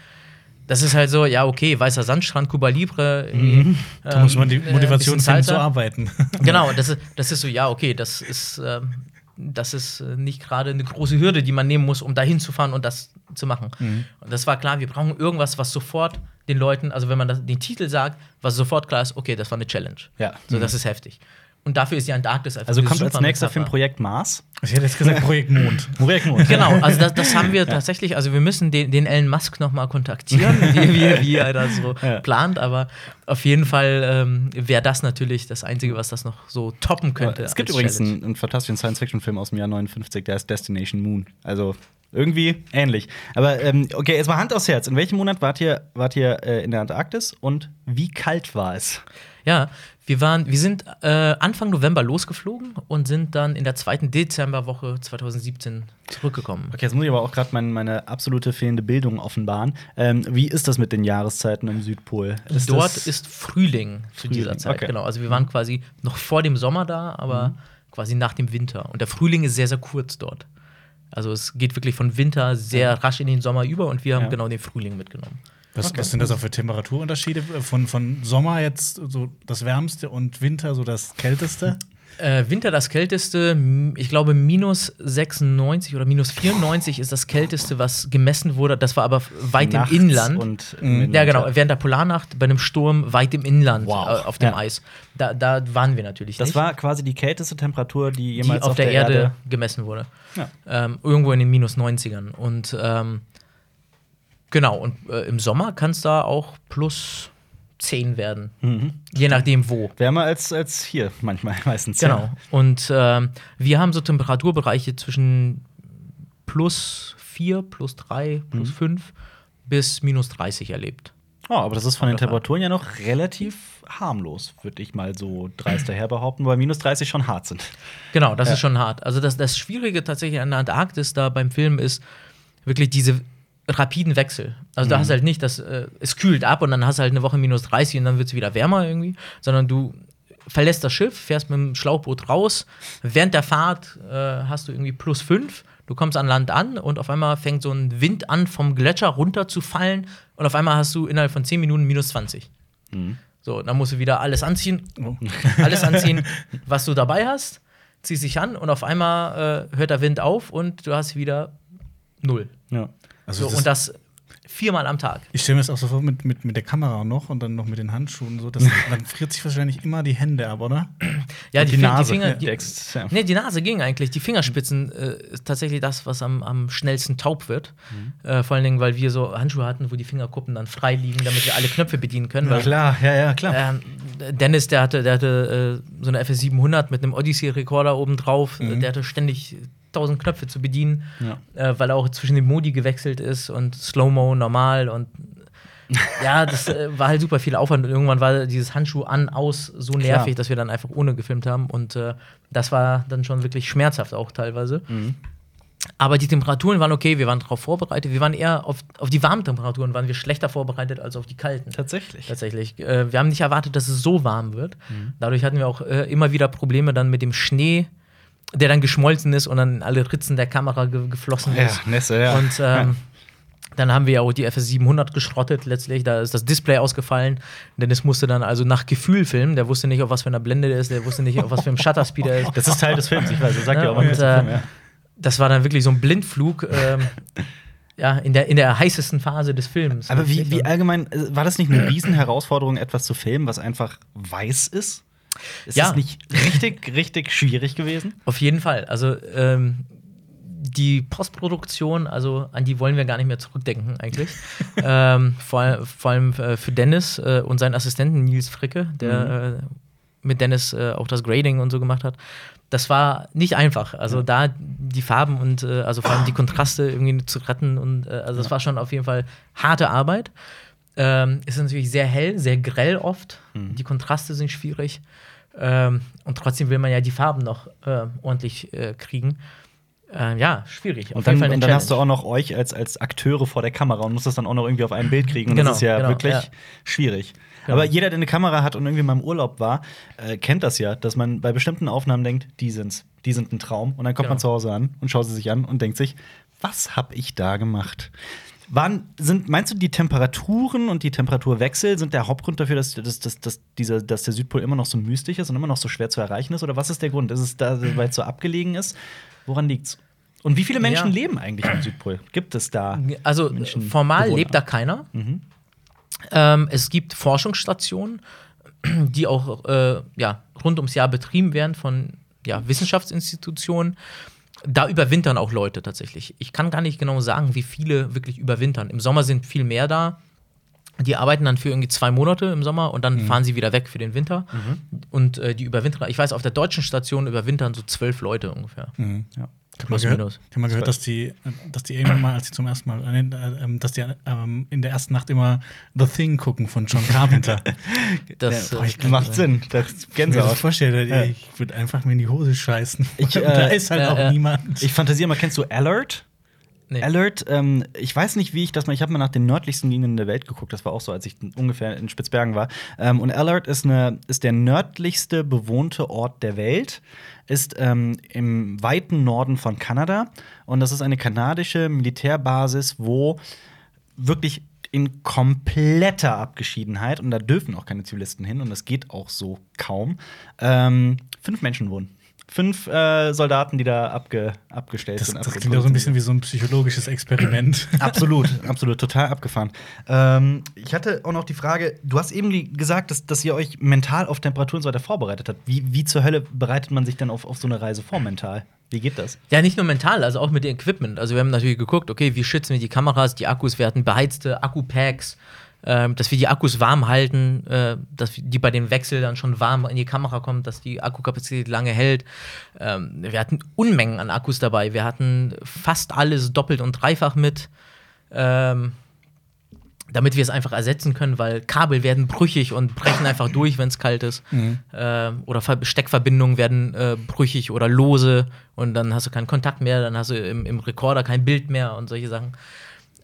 das ist halt so, ja, okay, weißer Sandstrand, Cuba Libre. irgendwie, Da muss man die ähm, äh, Motivation bisschen finden zu arbeiten. Genau, das ist, das ist so, ja, okay, das ist, ähm, das ist äh, nicht gerade eine große Hürde, die man nehmen muss, um da hinzufahren und das zu machen. Und das war klar, wir brauchen irgendwas, was sofort den Leuten, also wenn man das, den Titel sagt, was sofort klar ist, okay, das war eine Challenge. Ja. So, das ist heftig. Und dafür ist die Antarktis einfach Also kommt als nächster. Film Projekt Mars. Ich hätte jetzt gesagt Projekt Mond. Projekt Mond. Genau, also das, das haben wir tatsächlich, also wir müssen den, den Elon Musk noch mal kontaktieren, wie, wie, wie er das so Ja. plant, aber auf jeden Fall ähm, wäre das natürlich das Einzige, was das noch so toppen könnte. Es gibt übrigens einen, einen fantastischen Science-Fiction-Film aus dem Jahr 59, der ist Destination Moon. Also irgendwie ähnlich. Aber ähm, okay, jetzt mal Hand aufs Herz. In welchem Monat wart ihr, wart ihr äh, in der Antarktis und wie kalt war es? Ja, wir waren, wir sind äh, Anfang November losgeflogen und sind dann in der zweiten Dezemberwoche 2017 zurückgekommen. Okay, jetzt muss ich aber auch gerade mein, meine absolute fehlende Bildung offenbaren. Ähm, wie ist das mit den Jahreszeiten im Südpol? Ist Dort ist Frühling zu Frühling, dieser Zeit. okay. Genau, also wir waren quasi noch vor dem Sommer da, aber quasi nach dem Winter. Und der Frühling ist sehr, sehr kurz dort. Also es geht wirklich von Winter sehr rasch in den Sommer über und wir haben Ja. genau den Frühling mitgenommen. Was, was sind das auch für Temperaturunterschiede von, von Sommer jetzt so das wärmste und Winter so das kälteste? Äh, Winter das kälteste, ich glaube minus 96 oder minus 94 ist das kälteste, was gemessen wurde. Das war aber weit nachts im Inland. Und im Ja, genau. Während der Polarnacht bei einem Sturm weit im Inland Wow. äh, auf dem Ja. Eis. Da, da waren wir natürlich Das nicht. war quasi die kälteste Temperatur, die die jemals auf, der, Erde, gemessen wurde. Ja. Ähm, irgendwo in den minus 90ern. Und ähm, genau, und äh, im Sommer kann es da auch plus 10 werden. Mhm. Je nachdem wo. Wärmer als, als hier manchmal meistens. Genau. Und ähm, wir haben so Temperaturbereiche zwischen plus 4, plus 3, Mhm. plus 5 bis minus 30 erlebt. Oh, aber das ist von den. Temperaturen ja noch relativ harmlos, würde ich mal so dreist daher behaupten, weil minus 30 schon hart sind. Genau, das Ja. ist schon hart. Also das, das Schwierige tatsächlich an der Antarktis da beim Film ist wirklich diese rapiden Wechsel. Also da hast du halt nicht, dass äh, es kühlt ab und dann hast du halt eine Woche minus 30 und dann wird es wieder wärmer irgendwie, sondern du verlässt das Schiff, fährst mit dem Schlauchboot raus. Während der Fahrt äh, hast du irgendwie plus 5. Du kommst an Land an und auf einmal fängt so ein Wind an, vom Gletscher runter zu fallen und auf einmal hast du innerhalb von 10 Minuten minus 20. So, dann musst du wieder alles anziehen, Oh. alles anziehen, was du dabei hast, ziehst dich an und auf einmal äh, hört der Wind auf und du hast wieder null. Ja. Also So, das, und das viermal am Tag. ich stelle mir das auch so vor mit, mit, mit der Kamera noch und dann noch mit den Handschuhen. So, das, dann friert sich wahrscheinlich immer die Hände ab, oder? Ja, die Fin- Nase, Finger, ja, die, die Ex- ja. nee, die Nase ging eigentlich. Die Fingerspitzen äh, ist tatsächlich das, was am, am schnellsten taub wird. Mhm. Äh, vor allen Dingen, weil wir so Handschuhe hatten, wo die Fingerkuppen dann frei liegen, damit wir alle Knöpfe bedienen können. weil, klar, ja, ja, klar. Ähm, Dennis, der hatte, der hatte äh, so eine FS 700 mit einem Odyssey-Rekorder oben drauf. Der hatte ständig 1000 Knöpfe zu bedienen, Ja. äh, weil er auch zwischen den Modi gewechselt ist und Slow-Mo normal und ja, das äh, war halt super viel Aufwand und irgendwann war dieses Handschuh an, aus so nervig, Klar. dass wir dann einfach ohne gefilmt haben und äh, das war dann schon wirklich schmerzhaft auch teilweise. Mhm. Aber die Temperaturen waren okay, wir waren darauf vorbereitet. Wir waren eher auf, auf die warmen Temperaturen, waren wir schlechter vorbereitet als auf die kalten. Tatsächlich. Tatsächlich. Äh, wir haben nicht erwartet, dass es so warm wird. Mhm. Dadurch hatten wir auch äh, immer wieder Probleme dann mit dem Schnee, der dann geschmolzen ist und dann in alle Ritzen der Kamera ge geflossen Ja, ist. Nässe, ja. Und ähm, dann haben wir ja auch die FS 700 geschrottet letztlich. Da ist das Display ausgefallen. Dennis musste dann also nach Gefühl filmen. Der wusste nicht, auf was für einer Blende der ist. Der wusste nicht, auf was für einem Shutter-Speed er ist. das ist Teil des Films, ich weiß, das sagt Ja, ja auch und, äh, Film, ja. Das war dann wirklich so ein Blindflug. Ähm, ja, in der, in der heißesten Phase des Films. Aber wie, wie allgemein, äh, war das nicht eine Riesenherausforderung, etwas zu filmen, was einfach weiß ist? Ist Ja. das nicht richtig, richtig schwierig gewesen? Auf jeden Fall. Also ähm, die Postproduktion, also an die wollen wir gar nicht mehr zurückdenken eigentlich. ähm, vor, vor allem äh, für Dennis äh, und seinen Assistenten Nils Fricke, der äh, mit Dennis auch das Grading und so gemacht hat. Das war nicht einfach. Also da die Farben und also vor allem die Kontraste irgendwie zu retten und also das war schon auf jeden Fall harte Arbeit. Ähm, ist natürlich sehr hell, sehr grell oft. Mhm. Die Kontraste sind schwierig. Ähm, und trotzdem will man ja die Farben noch äh, ordentlich äh, kriegen. Äh, ja, schwierig. Und dann, und dann hast du auch noch euch als, als Akteure vor der Kamera und musst das dann auch noch irgendwie auf ein Bild kriegen. Und Genau, das ist ja genau, wirklich ja. schwierig. Genau. Aber jeder, der eine Kamera hat und irgendwie mal im Urlaub war, äh, kennt das ja, dass man bei bestimmten Aufnahmen denkt, die sind's, die sind ein Traum. Und dann kommt Genau. man zu Hause an und schaut sie sich an und denkt sich, was hab ich da gemacht? Waren, sind, meinst du, die Temperaturen und die Temperaturwechsel sind der Hauptgrund dafür, dass, dass, dass, dass, dieser, dass der Südpol immer noch so mystisch ist und immer noch so schwer zu erreichen ist? Oder was ist der Grund? Ist es da, weil es so abgelegen ist? Woran liegt's? Und wie viele Menschen Ja. leben eigentlich am Südpol? Gibt es da? Also Menschen- formal Bewohner? lebt da keiner. Mhm. Ähm, es gibt Forschungsstationen, die auch äh, ja, rund ums Jahr betrieben werden von ja, Wissenschaftsinstitutionen. Da überwintern auch Leute tatsächlich. Ich kann gar nicht genau sagen, wie viele wirklich überwintern. Im Sommer sind viel mehr da. Die arbeiten dann für irgendwie zwei Monate im Sommer und dann fahren sie wieder weg für den Winter. Und äh, die überwintern, ich weiß, auf der deutschen Station überwintern so zwölf Leute ungefähr. Mhm. Ja. Ich habe mal Plus, ich hab mal gehört dass, die, dass die irgendwann mal, als sie zum ersten Mal, äh, äh, ähm, dass die ähm, in der ersten Nacht immer The Thing gucken von John Carpenter. Das, Ja, äh, macht Sinn. Das Ich Gänsehaut. vorstelle, Ja. ich würde einfach mir in die Hose scheißen. Ich, äh, da ist halt auch niemand. Ich fantasiere mal, kennst du Alert? Nee. Alert, ähm, ich weiß nicht, wie ich das mal, ich habe mal nach den nördlichsten Gegenden der Welt geguckt, das war auch so, als ich ungefähr in Spitzbergen war. Ähm, und Alert ist, eine, ist der nördlichste bewohnte Ort der Welt, ist ähm, im weiten Norden von Kanada. Und das ist eine kanadische Militärbasis, wo wirklich in kompletter Abgeschiedenheit, und da dürfen auch keine Zivilisten hin, und das geht auch so kaum, ähm, fünf Menschen wohnen. Fünf äh, Soldaten, die da abge abgestellt Das, sind. das klingt auch so ein bisschen wie so ein psychologisches Experiment. Absolut, absolut, total abgefahren. Ähm, ich hatte auch noch die Frage, du hast eben gesagt, dass, dass ihr euch mental auf Temperaturen und so weiter vorbereitet habt. Wie, wie zur Hölle bereitet man sich dann auf, auf so eine Reise vor mental? Wie geht das? Ja, nicht nur mental, also auch mit dem Equipment. Also wir haben natürlich geguckt, okay, wie schützen wir die Kameras, die Akkus, wir hatten beheizte Akkupacks, ähm, dass wir die Akkus warm halten, äh, dass die bei dem Wechsel dann schon warm in die Kamera kommt, dass die Akkukapazität lange hält. Ähm, wir hatten Unmengen an Akkus dabei. Wir hatten fast alles doppelt und dreifach mit. Ähm, damit wir es einfach ersetzen können, weil Kabel werden brüchig und brechen einfach durch, wenn es kalt ist. Ähm, oder Ver Steckverbindungen werden äh, brüchig oder lose und dann hast du keinen Kontakt mehr, dann hast du im, im Rekorder kein Bild mehr und solche Sachen.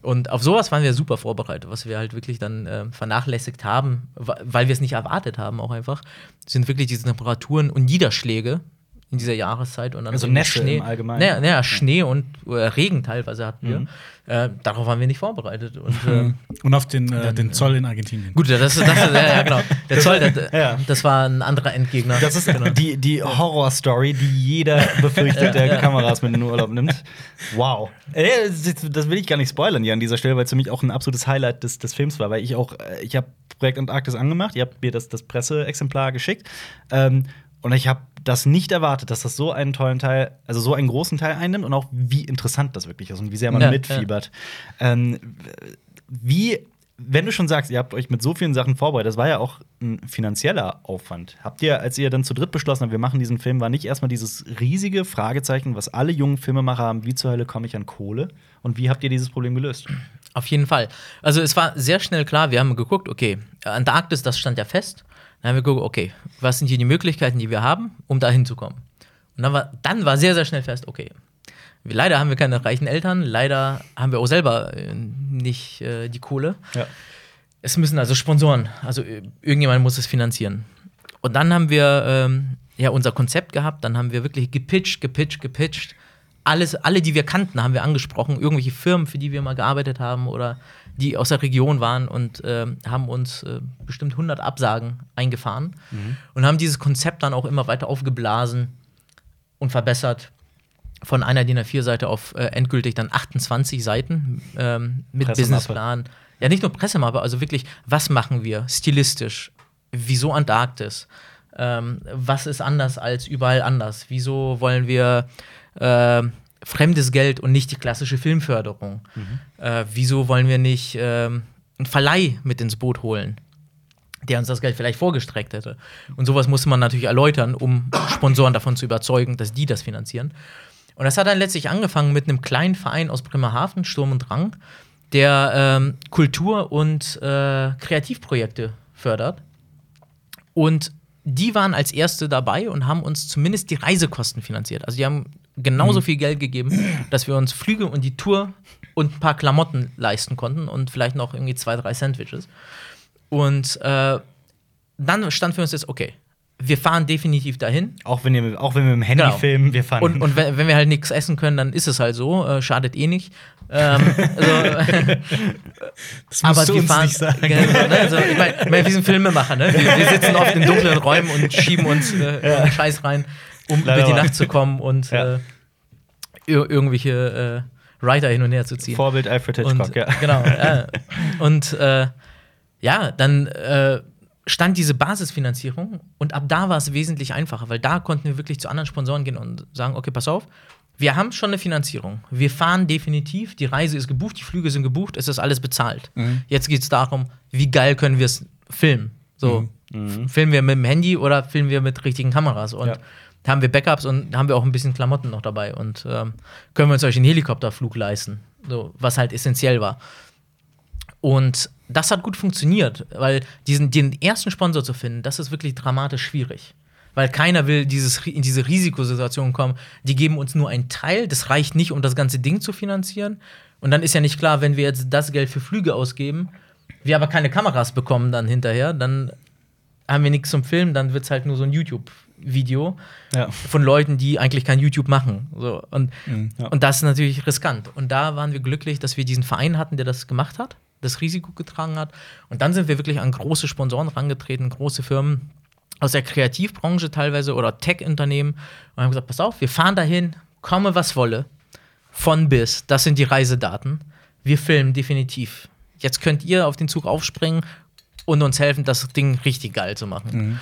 Und auf sowas waren wir super vorbereitet, was wir halt wirklich dann äh, vernachlässigt haben, weil wir es nicht erwartet haben, auch einfach, sind wirklich diese Temperaturen und Niederschläge in dieser Jahreszeit und dann Also Nässe im Allgemeinen. Naja, naja, Schnee und äh, Regen teilweise hatten wir. Mhm. Äh, darauf waren wir nicht vorbereitet. Und, äh, Und auf den, äh, den äh, Zoll in Argentinien. Gut, das, das, das ja, ja, genau. Der Zoll, das, Ja. das war ein anderer Endgegner. Das ist genau. die, die Horror-Story, die jeder befürchtet, der Kameras mit in den Urlaub nimmt. Wow. Äh, Das will ich gar nicht spoilern hier an dieser Stelle, weil es für mich auch ein absolutes Highlight des, des Films war, weil ich auch, ich habe Projekt Antarktis angemacht, ihr habt mir das, das Presseexemplar geschickt. Ähm, und ich habe das nicht erwartet, dass das so einen tollen Teil, also so einen großen Teil einnimmt und auch wie interessant das wirklich ist und wie sehr man Ja, mitfiebert. Ähm, wie, wenn du schon sagst, ihr habt euch mit so vielen Sachen vorbereitet, das war ja auch ein finanzieller Aufwand. Habt ihr, als ihr dann zu dritt beschlossen habt, wir machen diesen Film, war nicht erstmal dieses riesige Fragezeichen, was alle jungen Filmemacher haben, wie zur Hölle komme ich an Kohle? Und wie habt ihr dieses Problem gelöst? Auf jeden Fall. Also es war sehr schnell klar, wir haben geguckt, okay, Antarktis, das stand ja fest. Dann haben wir geguckt, okay, was sind hier die Möglichkeiten, die wir haben, um da hinzukommen? Und dann war, dann war sehr, sehr schnell fest, okay, leider haben wir keine reichen Eltern, leider haben wir auch selber äh, nicht äh, die Kohle. Ja. Es müssen also Sponsoren, also äh, irgendjemand muss es finanzieren. Und dann haben wir ähm, ja unser Konzept gehabt, dann haben wir wirklich gepitcht, gepitcht, gepitcht. Alles, alle, die wir kannten, haben wir angesprochen, irgendwelche Firmen, für die wir mal gearbeitet haben oder die aus der Region waren und ähm, haben uns äh, bestimmt 100 Absagen eingefahren und haben dieses Konzept dann auch immer weiter aufgeblasen und verbessert. Von einer DIN A4-Seite auf äh, endgültig dann 28 Seiten ähm, mit. Businessplan. Ja, nicht nur Pressemappe, also wirklich, was machen wir stilistisch? Wieso Antarktis? Ähm, was ist anders als überall anders? Wieso wollen wir äh, fremdes Geld und nicht die klassische Filmförderung? Äh, wieso wollen wir nicht ähm, einen Verleih mit ins Boot holen? der uns das Geld vielleicht vorgestreckt hätte. Und sowas musste man natürlich erläutern, um Sponsoren davon zu überzeugen, dass die das finanzieren. Und das hat dann letztlich angefangen mit einem kleinen Verein aus Bremerhaven, Sturm und Drang, der ähm, Kultur- und äh, Kreativprojekte fördert. Und die waren als erste dabei und haben uns zumindest die Reisekosten finanziert. Also die haben genauso viel Geld gegeben, dass wir uns Flüge und die Tour und ein paar Klamotten leisten konnten und vielleicht noch irgendwie zwei, drei Sandwiches. Und äh, dann stand für uns jetzt, okay, wir fahren definitiv dahin. Auch wenn, wir, auch wenn wir mit dem Handy Genau. filmen, wir fahren. Und, und wenn, wenn wir halt nichts essen können, dann ist es halt so, äh, schadet eh nicht. Ähm, also, Das aber du wir fahren. nicht sagen. Genau, ne? also, ich meine, wir sind Filmemacher, ne? Wir, wir sitzen oft in dunklen Räumen und schieben uns äh, Scheiß rein, um Leider über die. Nacht zu kommen und Ja. äh, ir irgendwelche äh, Writer hin und her zu ziehen. Vorbild Alfred Hitchcock, und, ja. Genau. Ja. Und äh, ja, dann äh, stand diese Basisfinanzierung und ab da war es wesentlich einfacher, weil da konnten wir wirklich zu anderen Sponsoren gehen und sagen, okay, pass auf, wir haben schon eine Finanzierung. Wir fahren definitiv, die Reise ist gebucht, die Flüge sind gebucht, es ist alles bezahlt. Jetzt geht es darum, wie geil können wir es filmen? So, f- filmen wir mit dem Handy oder filmen wir mit richtigen Kameras? Und Ja. Da haben wir Backups und haben wir auch ein bisschen Klamotten noch dabei und ähm, können wir uns euch einen Helikopterflug leisten, so, was halt essentiell war. Und das hat gut funktioniert, weil diesen, den ersten Sponsor zu finden, das ist wirklich dramatisch schwierig. Weil keiner will dieses, in diese Risikosituation kommen. Die geben uns nur einen Teil, das reicht nicht, um das ganze Ding zu finanzieren. Und dann ist ja nicht klar, wenn wir jetzt das Geld für Flüge ausgeben, wir aber keine Kameras bekommen dann hinterher, dann haben wir nichts zum Filmen, dann wird es halt nur so ein YouTube-Video Ja. von Leuten, die eigentlich kein YouTube machen. So. Und, Ja. und das ist natürlich riskant. Und da waren wir glücklich, dass wir diesen Verein hatten, der das gemacht hat, das Risiko getragen hat. Und dann sind wir wirklich an große Sponsoren rangetreten, große Firmen aus der Kreativbranche teilweise oder Tech-Unternehmen und haben gesagt: Pass auf, wir fahren dahin, komme was wolle, von bis. Das sind die Reisedaten. Wir filmen definitiv. Jetzt könnt ihr auf den Zug aufspringen und uns helfen, das Ding richtig geil zu machen.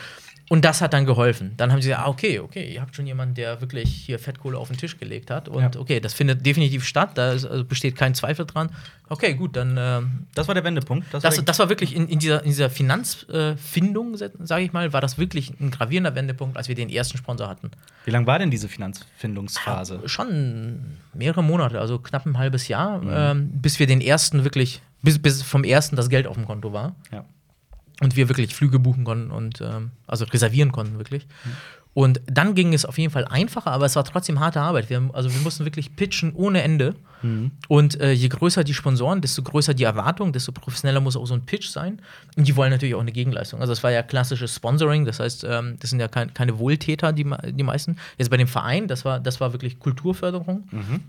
Und das hat dann geholfen. Dann haben sie gesagt, ah, okay, okay, ihr habt schon jemanden, der wirklich hier Fettkohle auf den Tisch gelegt hat. Und Ja. okay, das findet definitiv statt, da ist, also besteht kein Zweifel dran. Okay, gut, dann ähm, Das war der Wendepunkt. Das, das, war das war wirklich in, in dieser, in dieser Finanzfindung, sage ich mal, war das wirklich ein gravierender Wendepunkt, als wir den ersten Sponsor hatten. Wie lange war denn diese Finanzfindungsphase? Schon mehrere Monate, also knapp ein halbes Jahr, ähm, bis wir den ersten wirklich, bis, bis vom ersten das Geld auf dem Konto war Ja. Und wir wirklich Flüge buchen konnten und ähm, also reservieren konnten wirklich. Und dann ging es auf jeden Fall einfacher, aber es war trotzdem harte Arbeit. Wir, haben, also wir mussten wirklich pitchen ohne Ende. Und äh, je größer die Sponsoren, desto größer die Erwartung, desto professioneller muss auch so ein Pitch sein. Und die wollen natürlich auch eine Gegenleistung. Also das war ja klassisches Sponsoring, das heißt, ähm, das sind ja kein, keine Wohltäter, die, die meisten. Jetzt bei dem Verein, das war, das war wirklich Kulturförderung. Äh,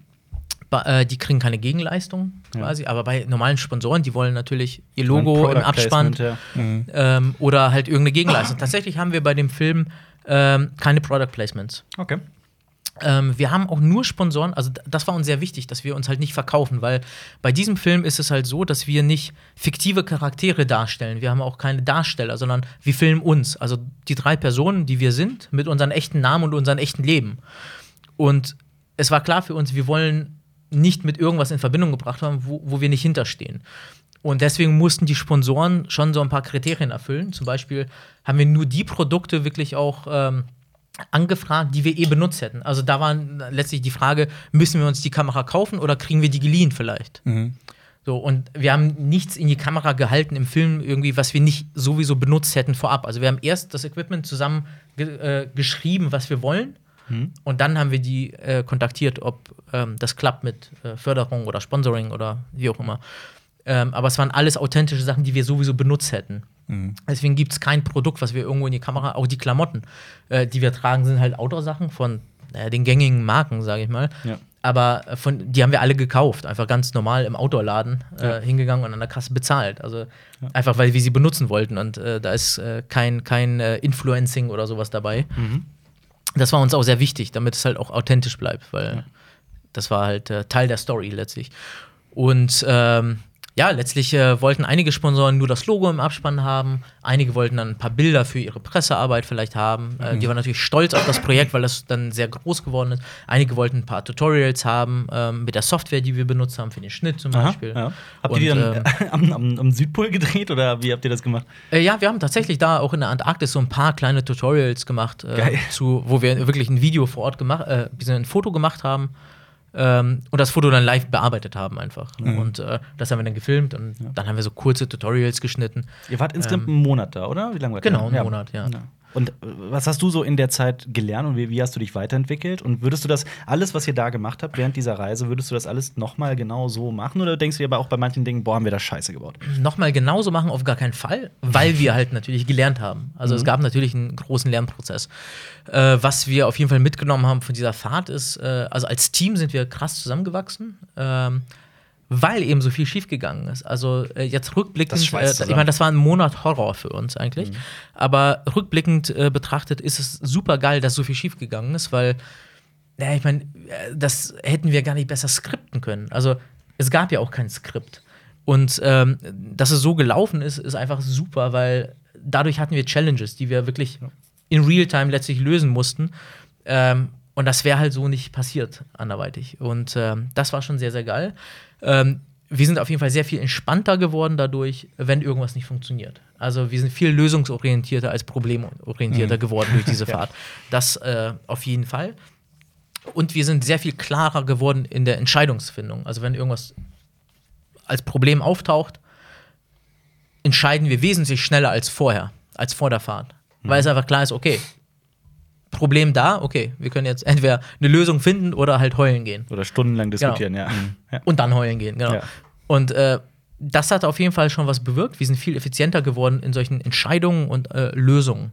die kriegen keine Gegenleistung quasi, aber bei normalen Sponsoren, die wollen natürlich ihr Logo im Abspann Placement, ähm, oder halt irgendeine Gegenleistung. Tatsächlich haben wir bei dem Film ähm, keine Product Placements. ja. Okay. Ähm, wir haben auch nur Sponsoren, also das war uns sehr wichtig, dass wir uns halt nicht verkaufen, weil bei diesem Film ist es halt so, dass wir nicht fiktive Charaktere darstellen. Wir haben auch keine Darsteller, sondern wir filmen uns. Also die drei Personen, die wir sind, mit unseren echten Namen und unserem echten Leben. Und es war klar für uns, wir wollen nicht mit irgendwas in Verbindung gebracht haben, wo, wo wir nicht hinterstehen. Und deswegen mussten die Sponsoren schon so ein paar Kriterien erfüllen. Zum Beispiel haben wir nur die Produkte wirklich auch ähm, angefragt, die wir eh benutzt hätten. Also da war letztlich die Frage, müssen wir uns die Kamera kaufen oder kriegen wir die geliehen vielleicht? So, und wir haben nichts in die Kamera gehalten im Film, irgendwie, was wir nicht sowieso benutzt hätten vorab. Also wir haben erst das Equipment zusammen äh, geschrieben, was wir wollen. Und dann haben wir die äh, kontaktiert, ob ähm, das klappt mit äh, Förderung oder Sponsoring oder wie auch immer. Ähm, aber es waren alles authentische Sachen, die wir sowieso benutzt hätten. Deswegen gibt es kein Produkt, was wir irgendwo in die Kamera, auch die Klamotten, äh, die wir tragen, sind halt Outdoor-Sachen von den gängigen Marken, sage ich mal. Ja. Aber äh, von, die haben wir alle gekauft, einfach ganz normal im Outdoor-Laden äh, hingegangen und an der Kasse bezahlt. Also einfach, weil wir sie benutzen wollten und äh, da ist äh, kein, kein äh, Influencing oder sowas dabei. Das war uns auch sehr wichtig, damit es halt auch authentisch bleibt, weil das war halt äh, Teil der Story letztlich. Und ähm, ja, letztlich äh, wollten einige Sponsoren nur das Logo im Abspann haben, einige wollten dann ein paar Bilder für ihre Pressearbeit vielleicht haben. Äh, die waren natürlich stolz auf das Projekt, weil das dann sehr groß geworden ist. Einige wollten ein paar Tutorials haben ähm, mit der Software, die wir benutzt haben für den Schnitt zum Aha, Beispiel. ja. Habt Und, ihr die dann ähm, am, am, am Südpol gedreht oder wie habt ihr das gemacht? Äh, ja, wir haben tatsächlich da auch in der Antarktis so ein paar kleine Tutorials gemacht, äh, zu, wo wir wirklich ein Video vor Ort gemacht, äh, ein Foto gemacht haben ähm, und das Foto dann live bearbeitet haben einfach. Und äh, das haben wir dann gefilmt und dann haben wir so kurze Tutorials geschnitten. Ihr wart insgesamt einen Monat da, oder? Wie lange ihr Genau, einen Monat, ja. Und äh, was hast du so in der Zeit gelernt und wie, wie hast du dich weiterentwickelt? Und würdest du das alles, was ihr da gemacht habt während dieser Reise, würdest du das alles nochmal genau so machen? Oder denkst du dir aber auch bei manchen Dingen, boah, haben wir das scheiße gebaut? Nochmal genauso machen auf gar keinen Fall, weil wir halt natürlich gelernt haben. Also es gab natürlich einen großen Lernprozess. Äh, was wir auf jeden Fall mitgenommen haben von dieser Fahrt ist, äh, also als Team sind wir krass zusammengewachsen. Ähm, weil eben so viel schiefgegangen ist. Also äh, jetzt rückblickend, äh, ich meine, das war ein Monat Horror für uns eigentlich. Aber rückblickend äh, betrachtet ist es super geil, dass so viel schiefgegangen ist, weil, ja, ich meine, äh, das hätten wir gar nicht besser skripten können. Also es gab ja auch kein Skript. Und ähm, dass es so gelaufen ist, ist einfach super, weil dadurch hatten wir Challenges, die wir wirklich in Realtime letztlich lösen mussten. Ähm, und das wäre halt so nicht passiert anderweitig. Und ähm, das war schon sehr, sehr geil. Ähm, wir sind auf jeden Fall sehr viel entspannter geworden dadurch, wenn irgendwas nicht funktioniert. Also wir sind viel lösungsorientierter als problemorientierter geworden durch diese Fahrt. Das äh, auf jeden Fall. Und wir sind sehr viel klarer geworden in der Entscheidungsfindung. Also wenn irgendwas als Problem auftaucht, entscheiden wir wesentlich schneller als vorher, als vor der Fahrt. Weil es einfach klar ist, okay, Problem da, okay, wir können jetzt entweder eine Lösung finden oder halt heulen gehen. Oder stundenlang diskutieren, ja. ja. Und dann heulen gehen, genau. Ja. Und äh, das hat auf jeden Fall schon was bewirkt. Wir sind viel effizienter geworden in solchen Entscheidungen und äh, Lösungen.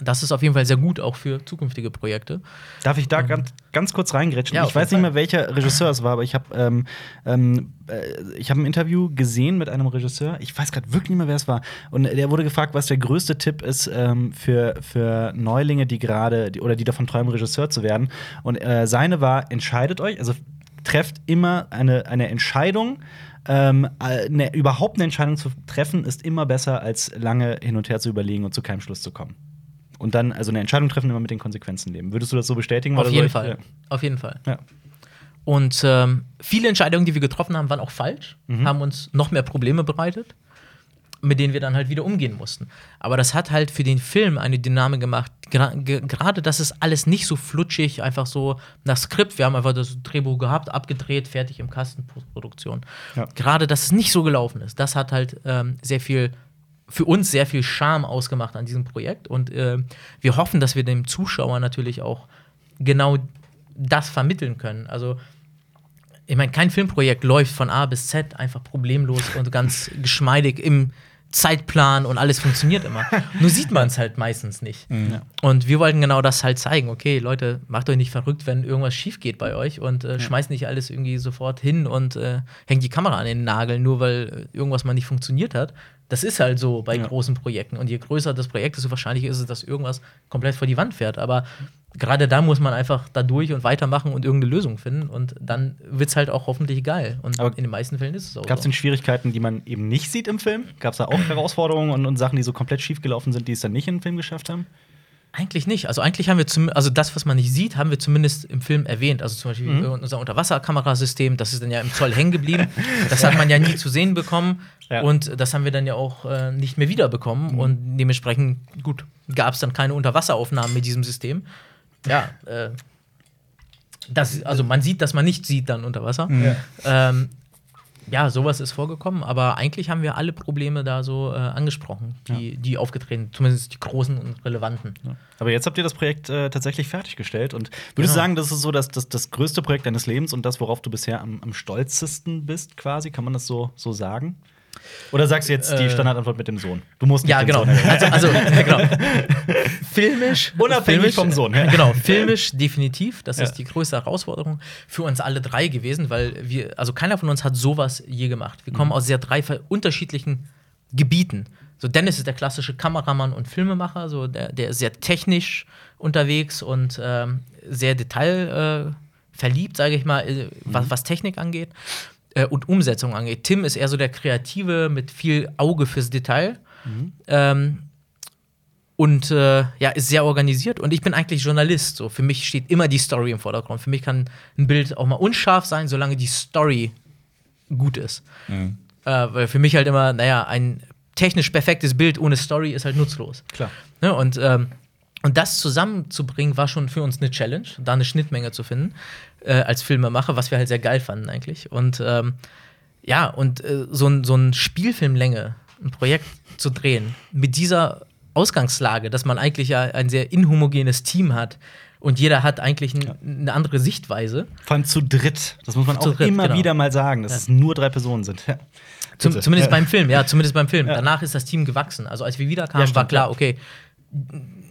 Das ist auf jeden Fall sehr gut, auch für zukünftige Projekte. Darf ich da ganz, ganz kurz reingrätschen? Ja, ich weiß nicht mehr, welcher Regisseur es war, aber ich habe ähm, ähm, äh, ich hab ein Interview gesehen mit einem Regisseur. Ich weiß gerade wirklich nicht mehr, wer es war. Und der wurde gefragt, was der größte Tipp ist ähm, für, für Neulinge, die gerade oder die davon träumen, Regisseur zu werden. Und äh, seine war: entscheidet euch, also trefft immer eine, eine Entscheidung. Ähm, eine, überhaupt eine Entscheidung zu treffen, ist immer besser, als lange hin und her zu überlegen und zu keinem Schluss zu kommen. Und dann, also eine Entscheidung treffen, immer mit den Konsequenzen leben. Würdest du das so bestätigen? Auf jeden ich- Fall. Auf jeden Fall. Ja. Und ähm, viele Entscheidungen, die wir getroffen haben, waren auch falsch, Mhm. haben uns noch mehr Probleme bereitet, mit denen wir dann halt wieder umgehen mussten. Aber das hat halt für den Film eine Dynamik gemacht. Gerade, dass es alles nicht so flutschig, einfach so nach Skript. Wir haben einfach das Drehbuch gehabt, abgedreht, fertig im Kasten, Postproduktion. Ja. Gerade, dass es nicht so gelaufen ist, das hat halt ähm, sehr viel für uns sehr viel Charme ausgemacht an diesem Projekt. Und äh, wir hoffen, dass wir dem Zuschauer natürlich auch genau das vermitteln können. Also, ich meine, kein Filmprojekt läuft von A bis Z einfach problemlos und ganz geschmeidig im Zeitplan und alles funktioniert immer. Nur sieht man es halt meistens nicht. Und wir wollten genau das halt zeigen. Okay, Leute, macht euch nicht verrückt, wenn irgendwas schief geht bei euch und äh, schmeißt nicht alles irgendwie sofort hin und äh, hängt die Kamera an den Nagel, nur weil irgendwas mal nicht funktioniert hat. Das ist halt so bei Ja. großen Projekten. Und je größer das Projekt ist, so wahrscheinlich ist es, dass irgendwas komplett vor die Wand fährt. Aber gerade da muss man einfach da durch und weitermachen und irgendeine Lösung finden. Und dann wird es halt auch hoffentlich geil. Und Aber in den meisten Fällen ist es auch Gab es denn Schwierigkeiten, die man eben nicht sieht im Film? Gab es da auch Herausforderungen und, und Sachen, die so komplett schiefgelaufen sind, die es dann nicht in den Film geschafft haben? Eigentlich nicht. Also eigentlich haben wir zum, also das, was man nicht sieht, haben wir zumindest im Film erwähnt. Also zum Beispiel Mhm. unser Unterwasserkamerasystem, das ist dann ja im Zoll hängen geblieben. Das hat man ja nie zu sehen bekommen. Ja. Und das haben wir dann ja auch äh, nicht mehr wiederbekommen. Mhm. Und dementsprechend, gut, gab es dann keine Unterwasseraufnahmen mit diesem System. Ja, äh, das, also man sieht, dass man nicht sieht dann unter Wasser. Ja. Ähm, ja, sowas ist vorgekommen, aber eigentlich haben wir alle Probleme da so äh, angesprochen, die, die aufgetreten, zumindest die großen und relevanten. Aber jetzt habt ihr das Projekt äh, tatsächlich fertiggestellt. Und würdest du Genau. sagen, das ist so das, das, das größte Projekt deines Lebens und das, worauf du bisher am, am stolzesten bist, quasi? Kann man das so, so sagen? Oder sagst du jetzt die Äh, Standardantwort mit dem Sohn? Du musst nicht Ja, genau. Sohn. Also, also genau. filmisch. Unabhängig filmisch, vom Sohn, ja. Genau, filmisch definitiv. Das Ja. ist die größte Herausforderung für uns alle drei gewesen, weil wir, also keiner von uns hat sowas je gemacht. Wir Mhm. kommen aus sehr drei unterschiedlichen Gebieten. So, Dennis ist der klassische Kameramann und Filmemacher, so der, der ist sehr technisch unterwegs und ähm, sehr detailverliebt, äh, sage ich mal, äh, was, was Technik angeht. Äh, und Umsetzung angeht. Tim ist eher so der Kreative mit viel Auge fürs Detail. Ähm, und äh, ja, ist sehr organisiert. Und ich bin eigentlich Journalist. So. Für mich steht immer die Story im Vordergrund. Für mich kann ein Bild auch mal unscharf sein, solange die Story gut ist. Mhm. Äh, weil für mich halt immer, naja, ein technisch perfektes Bild ohne Story ist halt nutzlos. Klar. Ne? Und, ähm, und das zusammenzubringen, war schon für uns eine Challenge, da eine Schnittmenge zu finden, äh, als Filmemacher, was wir halt sehr geil fanden eigentlich. Und ähm, ja, und äh, so, ein, so ein Spielfilmlänge, ein Projekt zu drehen, mit dieser Ausgangslage, dass man eigentlich ja ein sehr inhomogenes Team hat und jeder hat eigentlich ein, eine andere Sichtweise. Vor allem zu dritt. Das muss man Zu auch dritt, immer genau. wieder mal sagen, dass Ja. es nur drei Personen sind. Ja. Zum, zumindest Ja. beim Film, ja, zumindest beim Film. Ja. Danach ist das Team gewachsen. Also als wir Ja, wiederkamen, stimmt, war klar, ja. okay,